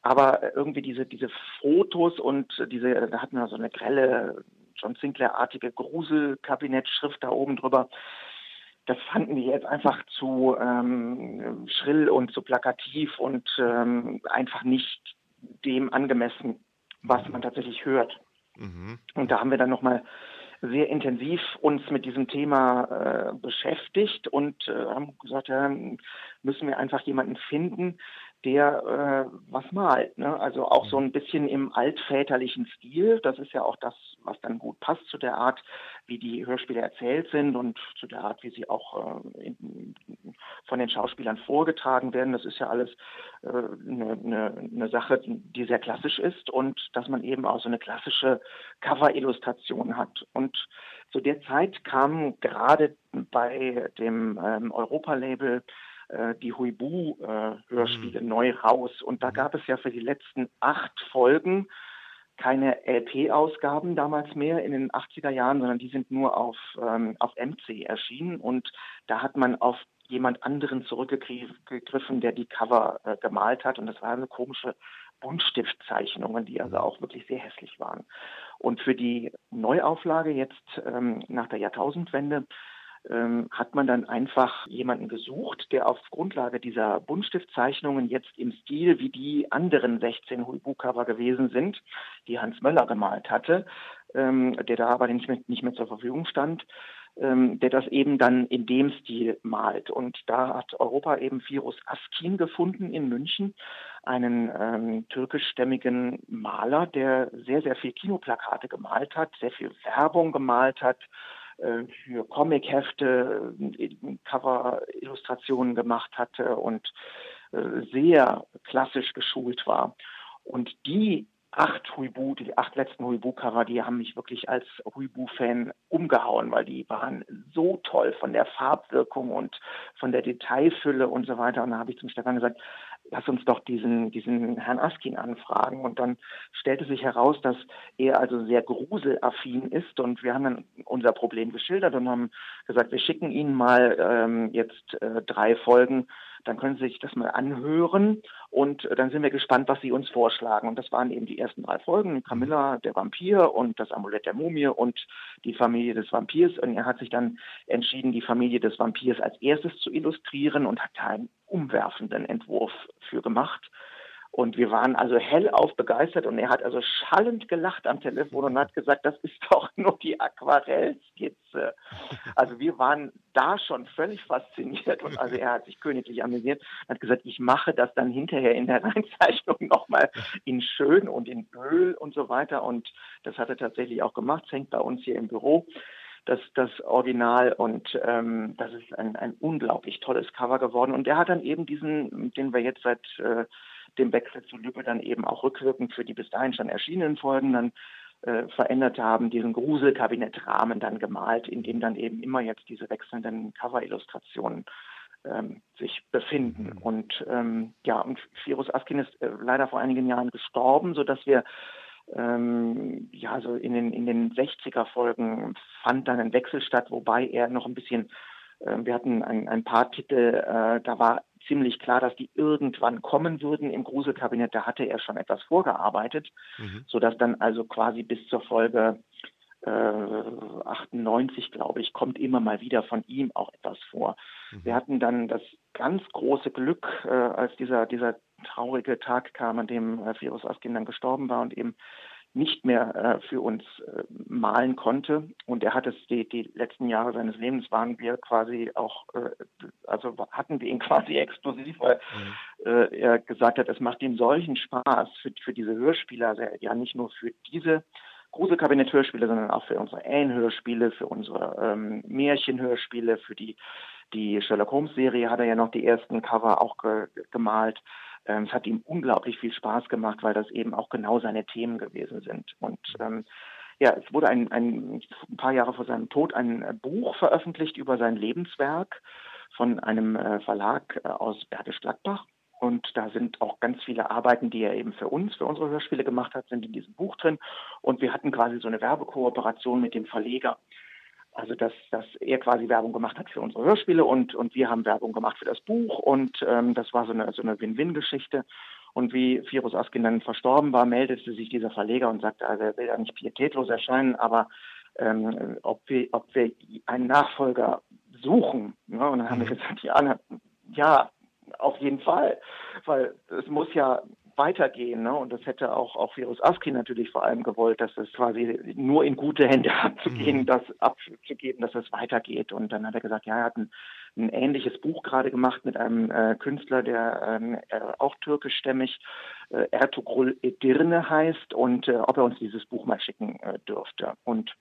Aber irgendwie diese, diese Fotos und diese, da hatten wir so eine grelle John Sinclair-artige Gruselkabinettschrift da oben drüber. Das fanden wir jetzt einfach zu ähm, schrill und zu plakativ und ähm, einfach nicht dem angemessen, was man tatsächlich hört. Mhm. Und da haben wir dann nochmal sehr intensiv uns mit diesem Thema äh, beschäftigt und äh, haben gesagt, ja, müssen wir einfach jemanden finden, der äh, was malt. Ne? Also auch so ein bisschen im altväterlichen Stil. Das ist ja auch das, was dann gut passt zu der Art, wie die Hörspiele erzählt sind und zu der Art, wie sie auch äh, in, von den Schauspielern vorgetragen werden. Das ist ja alles eine äh, ne, ne, ne Sache, die sehr klassisch ist und dass man eben auch so eine klassische Cover-Illustration hat. Und zu der Zeit kam gerade bei dem ähm, Europa-Label äh, die Huibu-Hörspiele äh, mhm. neu raus. Und da mhm. gab es ja für die letzten acht Folgen keine LP-Ausgaben damals mehr in den 80er Jahren, sondern die sind nur auf, ähm, auf MC erschienen. Und da hat man auf jemand anderen zurückgegriffen, der die Cover äh, gemalt hat. Und das waren so komische Buntstiftzeichnungen, die also mhm. auch wirklich sehr hässlich waren. Und für die Neuauflage jetzt ähm, nach der Jahrtausendwende ähm, hat man dann einfach jemanden gesucht, der auf Grundlage dieser Buntstiftzeichnungen jetzt im Stil wie die anderen 16 Huibu-Cover gewesen sind, die Hans Möller gemalt hatte, ähm, der da aber nicht mehr, nicht mehr zur Verfügung stand, ähm, der das eben dann in dem Stil malt. Und da hat Europa eben Virus Askin gefunden in München, einen ähm, türkischstämmigen Maler, der sehr, sehr viel Kinoplakate gemalt hat, sehr viel Werbung gemalt hat, für Comichefte äh, Cover-Illustrationen gemacht hatte und äh, sehr klassisch geschult war. Und die acht Huibu, die acht letzten Huibu-Cover, die haben mich wirklich als Huibu-Fan umgehauen, weil die waren so toll von der Farbwirkung und von der Detailfülle und so weiter. Und da habe ich zum Stefan gesagt, lass uns doch diesen, diesen Herrn Askin anfragen. Und dann stellte sich heraus, dass er also sehr gruselaffin ist. Und wir haben dann unser Problem geschildert und haben gesagt, wir schicken Ihnen mal ähm, jetzt äh, drei Folgen dann können Sie sich das mal anhören und äh, dann sind wir gespannt, was Sie uns vorschlagen. Und das waren eben die ersten drei Folgen, Camilla, der Vampir und das Amulett der Mumie und die Familie des Vampirs. Und er hat sich dann entschieden, die Familie des Vampirs als erstes zu illustrieren und hat da einen umwerfenden Entwurf für gemacht. Und wir waren also hellauf begeistert und er hat also schallend gelacht am Telefon und hat gesagt, das ist doch <laughs> nur die Aquarellskizze. Also wir waren da schon völlig fasziniert und also er hat sich königlich amüsiert, hat gesagt, ich mache das dann hinterher in der <laughs> Reinzeichnung nochmal in schön und in Öl und so weiter. Und das hat er tatsächlich auch gemacht, es hängt bei uns hier im Büro das, das Original. Und ähm, das ist ein, ein unglaublich tolles Cover geworden. Und er hat dann eben diesen, den wir jetzt seit äh, dem Wechsel zu Lübbe dann eben auch rückwirkend für die bis dahin schon erschienenen Folgen dann äh, verändert haben, diesen Gruselkabinettrahmen dann gemalt, in dem dann eben immer jetzt diese wechselnden Cover-Illustrationen ähm, sich befinden. Mhm. Und ähm, ja, und Firus Askin ist äh, leider vor einigen Jahren gestorben, sodass wir ähm, ja, so in den, in den 60er Folgen fand dann ein Wechsel statt, wobei er noch ein bisschen, äh, wir hatten ein, ein paar Titel, äh, da war ziemlich klar, dass die irgendwann kommen würden im Gruselkabinett. Da hatte er schon etwas vorgearbeitet, mhm. sodass dann also quasi bis zur Folge äh, 98, glaube ich, kommt immer mal wieder von ihm auch etwas vor. Mhm. Wir hatten dann das ganz große Glück, äh, als dieser, dieser traurige Tag kam, an dem äh, Virus Askin dann gestorben war und eben nicht mehr äh, für uns äh, malen konnte. Und er hat es die, die letzten Jahre seines Lebens waren wir quasi auch, äh, also hatten wir ihn <laughs> quasi exklusiv, weil mhm. äh, er gesagt hat, es macht ihm solchen Spaß für, für diese Hörspiele, also ja nicht nur für diese Gruselkabinett-Hörspiele, sondern auch für unsere Anne-Hörspiele, für unsere ähm, Märchen-Hörspiele, für die, die Sherlock Holmes-Serie hat er ja noch die ersten Cover auch ge gemalt. Ähm, es hat ihm unglaublich viel Spaß gemacht, weil das eben auch genau seine Themen gewesen sind. Und ähm, ja, es wurde ein, ein, ein paar Jahre vor seinem Tod ein äh, Buch veröffentlicht über sein Lebenswerk von einem äh, Verlag äh, aus Bergisch Gladbach. Und da sind auch ganz viele Arbeiten, die er eben für uns, für unsere Hörspiele gemacht hat, sind in diesem Buch drin. Und wir hatten quasi so eine Werbekooperation mit dem Verleger. Also dass, dass er quasi Werbung gemacht hat für unsere Hörspiele und, und wir haben Werbung gemacht für das Buch und ähm, das war so eine, so eine Win-Win-Geschichte. Und wie Virus Askin dann verstorben war, meldete sich dieser Verleger und sagte, also er will ja nicht pietätlos erscheinen, aber ähm, ob, wir, ob wir einen Nachfolger suchen. Ne? Und dann haben wir mhm. gesagt, ja, ja, auf jeden Fall, weil es muss ja weitergehen. Ne? Und das hätte auch, auch Virus Aski natürlich vor allem gewollt, dass es quasi nur in gute Hände <laughs> abzugehen, mhm. das abzugeben, dass es weitergeht. Und dann hat er gesagt, ja, er hat ein, ein ähnliches Buch gerade gemacht mit einem äh, Künstler, der ähm, äh, auch türkischstämmig äh, Ertugrul Edirne heißt und äh, ob er uns dieses Buch mal schicken äh, dürfte. Und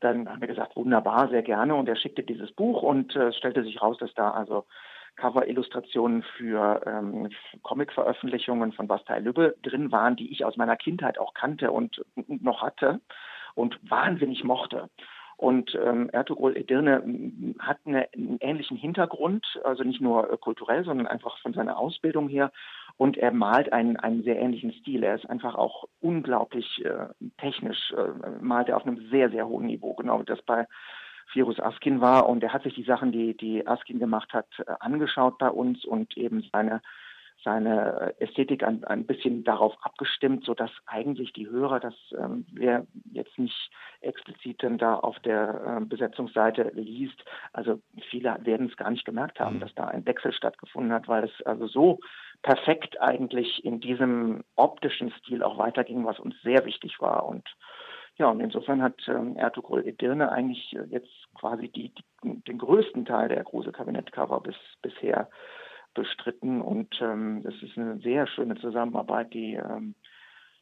dann haben wir gesagt, wunderbar, sehr gerne. Und er schickte dieses Buch und äh, es stellte sich raus, dass da also Cover-Illustrationen für ähm, Comic-Veröffentlichungen von Bastei Lübbe drin waren, die ich aus meiner Kindheit auch kannte und noch hatte und wahnsinnig mochte. Und ähm, Ertugrul Edirne hat eine, einen ähnlichen Hintergrund, also nicht nur äh, kulturell, sondern einfach von seiner Ausbildung her. Und er malt einen, einen sehr ähnlichen Stil. Er ist einfach auch unglaublich äh, technisch, äh, malt er auf einem sehr, sehr hohen Niveau. Genau das bei Virus Askin war und er hat sich die Sachen, die, die Askin gemacht hat, äh, angeschaut bei uns und eben seine seine Ästhetik ein, ein bisschen darauf abgestimmt, so dass eigentlich die Hörer, das ähm, wer jetzt nicht explizit dann da auf der äh, Besetzungsseite liest, also viele werden es gar nicht gemerkt haben, mhm. dass da ein Wechsel stattgefunden hat, weil es also so perfekt eigentlich in diesem optischen Stil auch weiterging, was uns sehr wichtig war und ja, und insofern hat ähm, Ertugrul Edirne eigentlich äh, jetzt quasi die, die, den größten Teil der große Kabinettcover bis, bisher bestritten. Und ähm, es ist eine sehr schöne Zusammenarbeit, die ähm,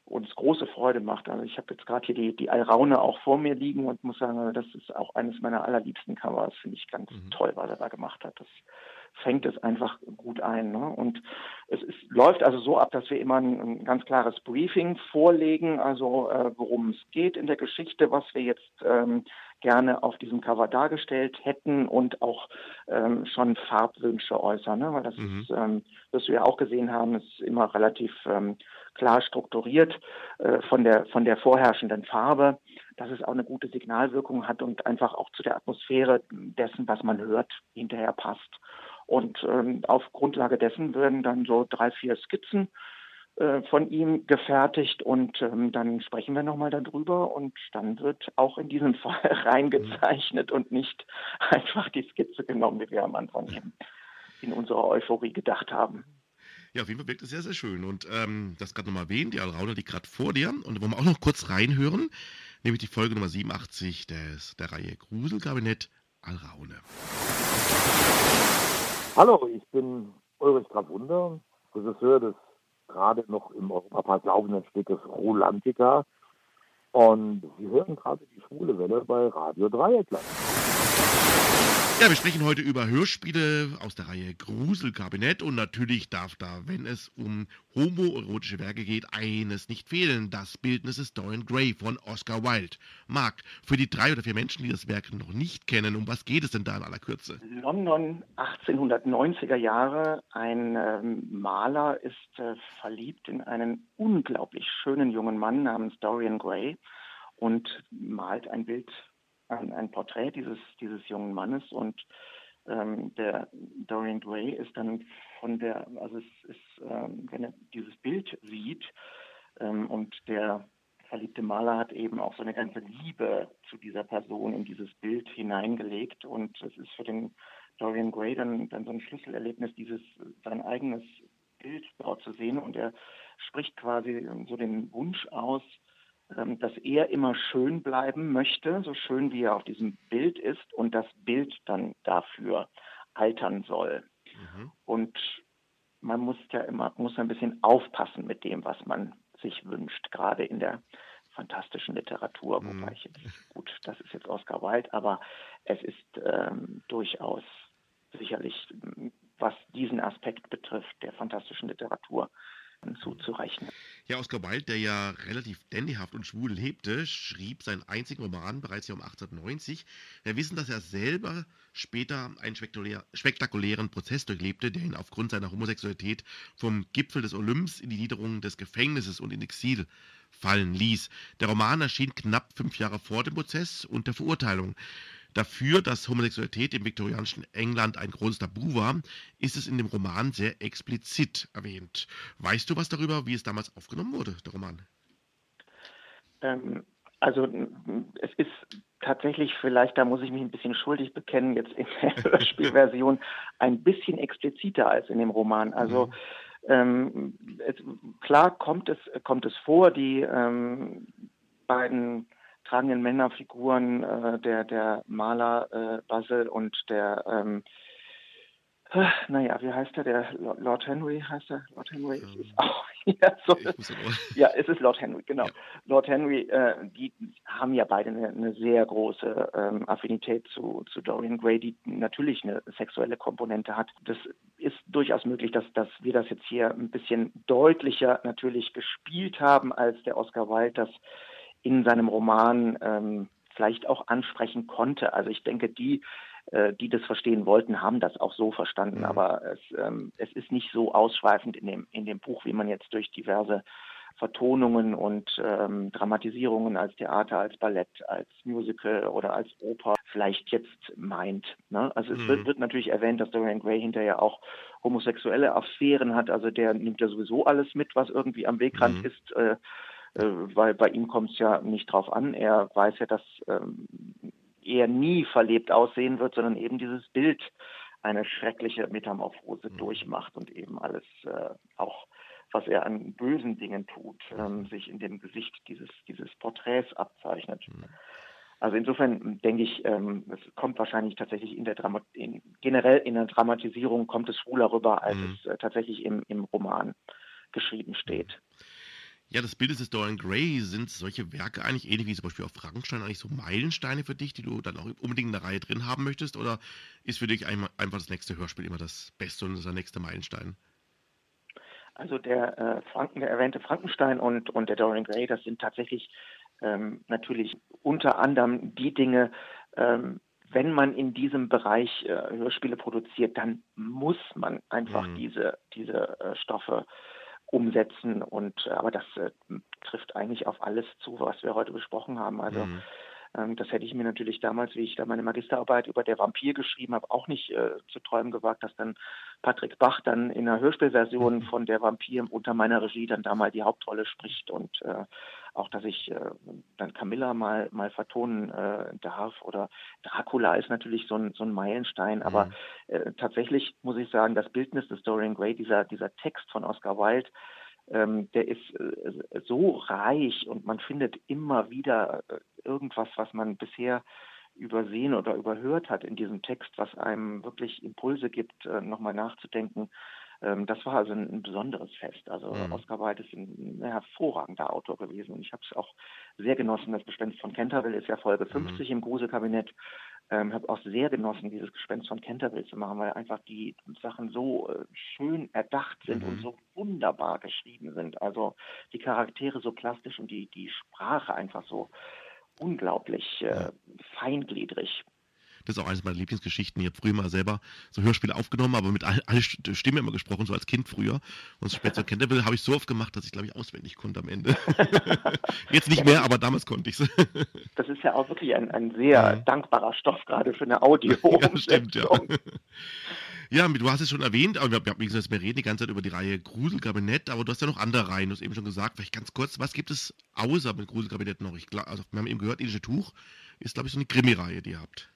uns große Freude macht. Also ich habe jetzt gerade hier die, die Alraune auch vor mir liegen und muss sagen, das ist auch eines meiner allerliebsten Covers. Finde ich ganz mhm. toll, was er da gemacht hat. Das fängt es einfach gut ein. Ne? Und es ist, läuft also so ab, dass wir immer ein, ein ganz klares Briefing vorlegen, also äh, worum es geht in der Geschichte, was wir jetzt ähm, gerne auf diesem Cover dargestellt hätten und auch ähm, schon Farbwünsche äußern, ne? weil das mhm. ist, ähm, was wir auch gesehen haben, ist immer relativ ähm, klar strukturiert äh, von der von der vorherrschenden Farbe, dass es auch eine gute Signalwirkung hat und einfach auch zu der Atmosphäre dessen, was man hört, hinterher passt. Und ähm, auf Grundlage dessen werden dann so drei, vier Skizzen von ihm gefertigt und ähm, dann sprechen wir nochmal darüber und dann wird auch in diesem <laughs> Fall reingezeichnet und nicht <laughs> einfach die Skizze genommen, wie wir am Anfang eben in unserer Euphorie gedacht haben. Ja, auf jeden Fall wirkt es sehr, sehr schön. Und ähm, das gerade nochmal erwähnt, die Alraune liegt gerade vor dir. Und wollen wir auch noch kurz reinhören, nämlich die Folge Nummer 87 des, der Reihe Gruselkabinett Alraune. Hallo, ich bin Ulrich Gravwunder, Regisseur des gerade noch im Europapark laufenden Stückes Rolantica. Und Sie hören gerade die schwule Welle bei Radio Dreieckland. Ja, wir sprechen heute über Hörspiele aus der Reihe Gruselkabinett und natürlich darf da, wenn es um homoerotische Werke geht, eines nicht fehlen. Das Bildnis ist Dorian Gray von Oscar Wilde. Marc, für die drei oder vier Menschen, die das Werk noch nicht kennen, um was geht es denn da in aller Kürze? London 1890er Jahre. Ein ähm, Maler ist äh, verliebt in einen unglaublich schönen jungen Mann namens Dorian Gray und malt ein Bild ein, ein Porträt dieses, dieses jungen Mannes und ähm, der Dorian Gray ist dann von der, also es ist, ähm, wenn er dieses Bild sieht ähm, und der verliebte Maler hat eben auch so eine ganze Liebe zu dieser Person in dieses Bild hineingelegt. Und es ist für den Dorian Gray dann, dann so ein Schlüsselerlebnis, dieses sein eigenes Bild dort zu sehen. Und er spricht quasi so den Wunsch aus, dass er immer schön bleiben möchte, so schön wie er auf diesem Bild ist und das Bild dann dafür altern soll. Mhm. Und man muss ja immer muss ein bisschen aufpassen mit dem, was man sich wünscht, gerade in der fantastischen Literatur, mhm. wobei ich jetzt, gut, das ist jetzt Oscar Wilde, aber es ist ähm, durchaus sicherlich, was diesen Aspekt betrifft, der fantastischen Literatur, zuzurechnen. Ja, Oscar Wilde, der ja relativ dandyhaft und schwul lebte, schrieb seinen einzigen Roman bereits ja um 1890. Wir wissen, dass er selber später einen spektakulären Prozess durchlebte, der ihn aufgrund seiner Homosexualität vom Gipfel des Olymps in die Niederungen des Gefängnisses und in Exil fallen ließ. Der Roman erschien knapp fünf Jahre vor dem Prozess und der Verurteilung. Dafür, dass Homosexualität im viktorianischen England ein großes Tabu war, ist es in dem Roman sehr explizit erwähnt. Weißt du was darüber, wie es damals aufgenommen wurde, der Roman? Ähm, also es ist tatsächlich vielleicht, da muss ich mich ein bisschen schuldig bekennen, jetzt in der <laughs> Hörspielversion ein bisschen expliziter als in dem Roman. Also mhm. ähm, es, klar kommt es, kommt es vor, die ähm, beiden tragenden Männerfiguren, äh, der, der Maler äh, Basel und der, ähm, äh, naja, wie heißt er? Der Lord Henry heißt er? Lord Henry ähm, ist auch, <laughs> ja, so, <laughs> ja, es ist Lord Henry, genau. Ja. Lord Henry, äh, die haben ja beide eine, eine sehr große ähm, Affinität zu, zu Dorian Gray, die natürlich eine sexuelle Komponente hat. Das ist durchaus möglich, dass, dass wir das jetzt hier ein bisschen deutlicher natürlich gespielt haben als der Oscar Wilde, das in seinem Roman ähm, vielleicht auch ansprechen konnte. Also ich denke, die, äh, die das verstehen wollten, haben das auch so verstanden. Mhm. Aber es, ähm, es ist nicht so ausschweifend in dem, in dem Buch, wie man jetzt durch diverse Vertonungen und ähm, Dramatisierungen als Theater, als Ballett, als Musical oder als Oper vielleicht jetzt meint. Ne? Also es mhm. wird, wird, natürlich erwähnt, dass Dorian Gray hinterher auch homosexuelle Affären hat. Also der nimmt ja sowieso alles mit, was irgendwie am Wegrand mhm. ist. Äh, weil bei ihm kommt es ja nicht drauf an. Er weiß ja, dass ähm, er nie verlebt aussehen wird, sondern eben dieses Bild eine schreckliche Metamorphose mhm. durchmacht und eben alles äh, auch was er an bösen Dingen tut, ähm, mhm. sich in dem Gesicht dieses, dieses Porträts abzeichnet. Mhm. Also insofern denke ich, ähm, es kommt wahrscheinlich tatsächlich in der Drama in, generell in der Dramatisierung kommt es schwuler rüber, als mhm. es äh, tatsächlich im, im Roman geschrieben steht. Ja, das Bild des Dorian Gray sind solche Werke eigentlich ähnlich wie zum Beispiel auf Frankenstein eigentlich so Meilensteine für dich, die du dann auch unbedingt in der Reihe drin haben möchtest? Oder ist für dich einfach das nächste Hörspiel immer das Beste und der nächste Meilenstein? Also der, äh, Franken, der erwähnte Frankenstein und, und der Dorian Gray, das sind tatsächlich ähm, natürlich unter anderem die Dinge, ähm, wenn man in diesem Bereich äh, Hörspiele produziert, dann muss man einfach mhm. diese, diese äh, Stoffe umsetzen. Und äh, aber das äh, trifft eigentlich auf alles zu, was wir heute besprochen haben. Also mhm. Ähm, das hätte ich mir natürlich damals, wie ich da meine Magisterarbeit über der Vampir geschrieben habe, auch nicht äh, zu träumen gewagt, dass dann Patrick Bach dann in einer Hörspielversion mhm. von der Vampir unter meiner Regie dann da mal die Hauptrolle spricht und äh, auch, dass ich äh, dann Camilla mal mal vertonen äh, darf oder Dracula ist natürlich so ein, so ein Meilenstein, aber mhm. äh, tatsächlich muss ich sagen, das Bildnis des Dorian Gray, dieser dieser Text von Oscar Wilde, ähm, der ist äh, so reich und man findet immer wieder äh, irgendwas, was man bisher übersehen oder überhört hat in diesem Text, was einem wirklich Impulse gibt, äh, nochmal nachzudenken ähm, das war also ein, ein besonderes Fest. Also mhm. Oscar Wilde ist ein, ein, hervorragender Autor gewesen und ich habe es auch sehr genossen. Das Gespenst von Canterville ist ja Folge 50 mhm. im Gruselkabinett. Ähm, habe auch sehr genossen, dieses Gespenst von Canterville zu machen, weil einfach die Sachen so äh, schön erdacht sind mhm. und so wunderbar geschrieben sind. Also die Charaktere so plastisch und die, die Sprache einfach so unglaublich äh, feingliedrig. Das ist auch eines meiner Lieblingsgeschichten. Ich habe früher mal selber so Hörspiele aufgenommen, aber mit allen alle Stimmen immer gesprochen, so als Kind früher. Und Spencer Canterville habe ich so oft gemacht, dass ich, glaube ich, auswendig konnte am Ende. <laughs> Jetzt nicht mehr, aber damals konnte ich es. <laughs> das ist ja auch wirklich ein, ein sehr ja. dankbarer Stoff, gerade für eine Audio. <laughs> ja, stimmt, ja. Ja, du hast es schon erwähnt, aber wir, wie gesagt, wir reden die ganze Zeit über die Reihe Gruselkabinett, aber du hast ja noch andere Reihen, du hast eben schon gesagt, vielleicht ganz kurz, was gibt es außer mit Gruselkabinett noch? Ich, also, wir haben eben gehört, Indische Tuch ist, glaube ich, so eine Krimi-Reihe, die ihr habt.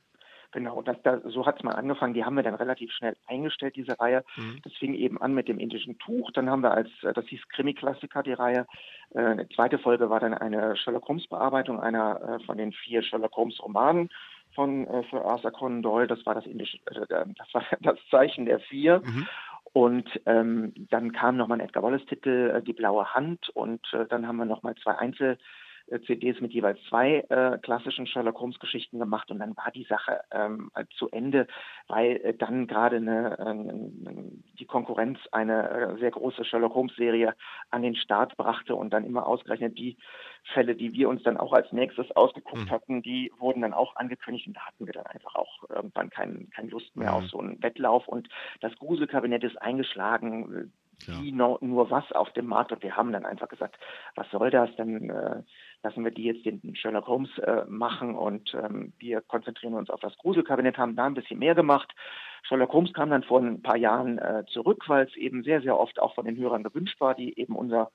Genau, das, das, so hat es mal angefangen. Die haben wir dann relativ schnell eingestellt, diese Reihe. Mhm. Das fing eben an mit dem indischen Tuch. Dann haben wir als, äh, das hieß Krimi-Klassiker, die Reihe. Äh, eine zweite Folge war dann eine Sherlock Holmes-Bearbeitung einer äh, von den vier Sherlock Holmes-Romanen von äh, für Arthur Conan Doyle. Das war das indische, äh, das war <laughs> das Zeichen der vier. Mhm. Und ähm, dann kam nochmal ein Edgar Wallace-Titel, äh, Die blaue Hand. Und äh, dann haben wir nochmal zwei Einzel- äh, CDs mit jeweils zwei äh, klassischen Sherlock Holmes Geschichten gemacht und dann war die Sache ähm, zu Ende, weil äh, dann gerade eine, äh, die Konkurrenz eine äh, sehr große Sherlock Holmes Serie an den Start brachte und dann immer ausgerechnet die Fälle, die wir uns dann auch als nächstes ausgeguckt mhm. hatten, die wurden dann auch angekündigt und da hatten wir dann einfach auch irgendwann keine kein Lust mehr mhm. auf so einen Wettlauf und das Gruselkabinett ist eingeschlagen wie no, nur was auf dem Markt und wir haben dann einfach gesagt, was soll das, dann äh, lassen wir die jetzt den Sherlock Holmes äh, machen und ähm, wir konzentrieren uns auf das Gruselkabinett, haben da ein bisschen mehr gemacht. Sherlock Holmes kam dann vor ein paar Jahren äh, zurück, weil es eben sehr, sehr oft auch von den Hörern gewünscht war, die eben unser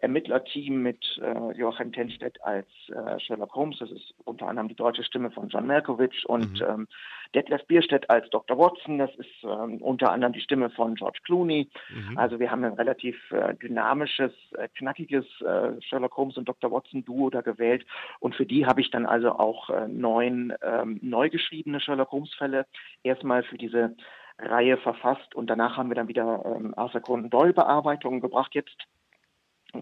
Ermittlerteam mit äh, Joachim Tenstedt als äh, Sherlock Holmes. Das ist unter anderem die deutsche Stimme von John Malkovich und mhm. ähm, Detlef Bierstedt als Dr. Watson. Das ist ähm, unter anderem die Stimme von George Clooney. Mhm. Also wir haben ein relativ äh, dynamisches, äh, knackiges äh, Sherlock Holmes und Dr. Watson Duo da gewählt. Und für die habe ich dann also auch äh, neun ähm, neu geschriebene Sherlock Holmes Fälle erstmal für diese Reihe verfasst und danach haben wir dann wieder ähm, Arthur Conan Doyle Bearbeitungen gebracht. Jetzt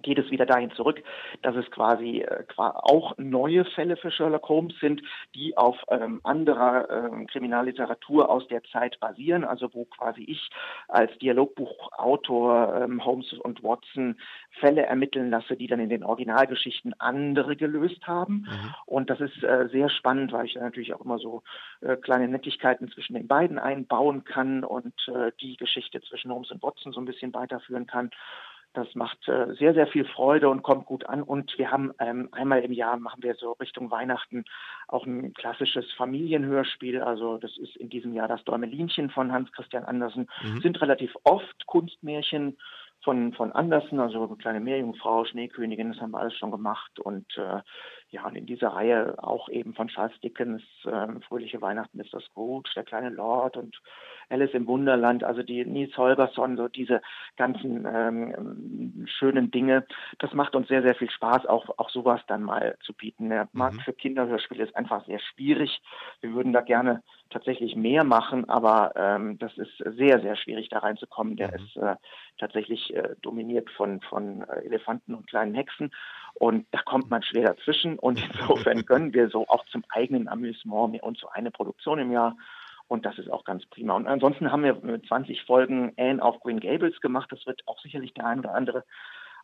geht es wieder dahin zurück, dass es quasi äh, auch neue Fälle für Sherlock Holmes sind, die auf ähm, anderer ähm, Kriminalliteratur aus der Zeit basieren, also wo quasi ich als Dialogbuchautor ähm, Holmes und Watson Fälle ermitteln lasse, die dann in den Originalgeschichten andere gelöst haben. Mhm. Und das ist äh, sehr spannend, weil ich da natürlich auch immer so äh, kleine Nettigkeiten zwischen den beiden einbauen kann und äh, die Geschichte zwischen Holmes und Watson so ein bisschen weiterführen kann. Das macht äh, sehr, sehr viel Freude und kommt gut an. Und wir haben ähm, einmal im Jahr machen wir so Richtung Weihnachten auch ein klassisches Familienhörspiel. Also das ist in diesem Jahr das Däumelinchen von Hans Christian Andersen. Mhm. Sind relativ oft Kunstmärchen von, von Andersen, also kleine Meerjungfrau, Schneekönigin, das haben wir alles schon gemacht. Und äh, ja, und in dieser Reihe auch eben von Charles Dickens, äh, Fröhliche Weihnachten ist das gut, Der kleine Lord und Alice im Wunderland, also die Nils Holgersson, so diese ganzen ähm, schönen Dinge. Das macht uns sehr, sehr viel Spaß, auch, auch sowas dann mal zu bieten. Der Markt mhm. für Kinderhörspiele ist einfach sehr schwierig. Wir würden da gerne tatsächlich mehr machen, aber ähm, das ist sehr, sehr schwierig, da reinzukommen. Der mhm. ist äh, tatsächlich äh, dominiert von, von äh, Elefanten und kleinen Hexen und da kommt man schwer dazwischen und <laughs> insofern gönnen wir so auch zum eigenen Amüsement uns so eine Produktion im Jahr und das ist auch ganz prima. Und ansonsten haben wir mit 20 Folgen Anne auf Green Gables gemacht. Das wird auch sicherlich der ein oder andere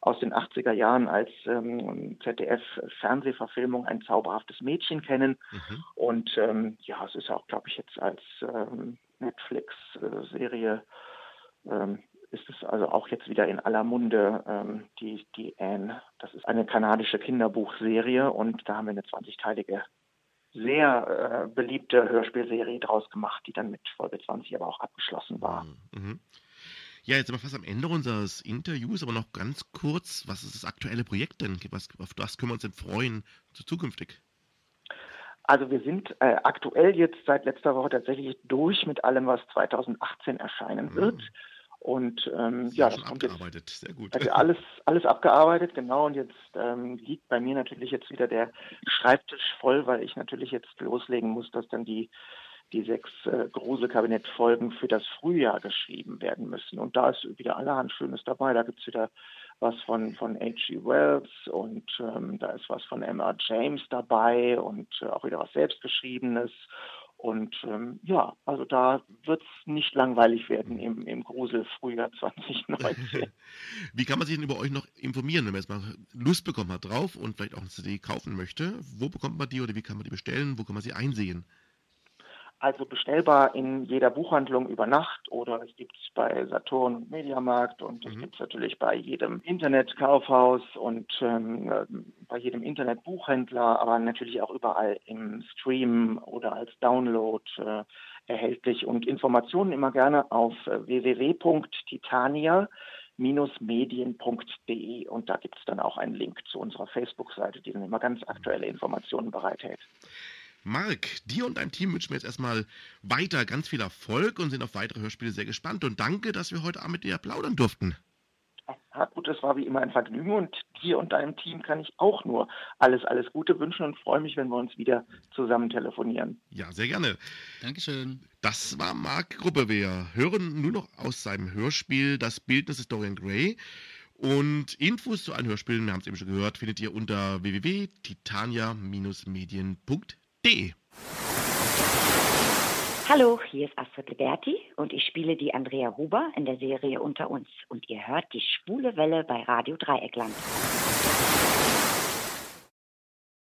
aus den 80er Jahren als ähm, ZDF-Fernsehverfilmung ein zauberhaftes Mädchen kennen. Mhm. Und ähm, ja, es ist auch, glaube ich, jetzt als ähm, Netflix-Serie ähm, ist es also auch jetzt wieder in aller Munde, ähm, die, die Anne. Das ist eine kanadische Kinderbuchserie und da haben wir eine 20-teilige sehr äh, beliebte Hörspielserie draus gemacht, die dann mit Folge 20 aber auch abgeschlossen war. Mhm. mhm. Ja, jetzt sind wir fast am Ende unseres Interviews, aber noch ganz kurz, was ist das aktuelle Projekt denn? Was, auf was können wir uns denn freuen zukünftig? Also wir sind äh, aktuell jetzt seit letzter Woche tatsächlich durch mit allem, was 2018 erscheinen mhm. Und ähm, ja, das kommt abgearbeitet. jetzt. Sehr gut. Also alles, alles abgearbeitet, genau. Und jetzt ähm, liegt bei mir natürlich jetzt wieder der Schreibtisch voll, weil ich natürlich jetzt loslegen muss, dass dann die die sechs äh, Gruselkabinett-Folgen für das Frühjahr geschrieben werden müssen. Und da ist wieder allerhand Schönes dabei. Da gibt es wieder was von, von H.G. Wells und ähm, da ist was von Emma James dabei und äh, auch wieder was Selbstgeschriebenes. Und ähm, ja, also da wird es nicht langweilig werden im, im Grusel Frühjahr 2019. <laughs> Wie kann man sich denn über euch noch informieren, wenn man jetzt mal Lust bekommen hat drauf und vielleicht auch eine CD kaufen möchte? Wo bekommt man die oder wie kann man die bestellen? Wo kann man sie einsehen? Also bestellbar in jeder Buchhandlung über Nacht oder es gibt es bei Saturn und Mediamarkt und es mhm. gibt es natürlich bei jedem Internetkaufhaus und ähm, bei jedem Internetbuchhändler, aber natürlich auch überall im Stream oder als Download äh, erhältlich. Und Informationen immer gerne auf äh, www.titania medien.de und da gibt es dann auch einen Link zu unserer Facebook-Seite, die dann immer ganz aktuelle Informationen bereithält. Marc, dir und deinem Team wünschen wir jetzt erstmal weiter ganz viel Erfolg und sind auf weitere Hörspiele sehr gespannt. Und danke, dass wir heute Abend mit dir plaudern durften. Hartmut, es war wie immer ein Vergnügen und dir und deinem Team kann ich auch nur alles, alles Gute wünschen und freue mich, wenn wir uns wieder zusammen telefonieren. Ja, sehr gerne. Dankeschön. Das war Marc Gruppe. Wir hören nur noch aus seinem Hörspiel Das Bildnis des Dorian Gray. Und Infos zu allen Hörspielen, wir haben es eben schon gehört, findet ihr unter www.titania-medien.de. Hallo, hier ist Astrid Liberti und ich spiele die Andrea Huber in der Serie Unter uns. Und ihr hört die schwule Welle bei Radio Dreieckland.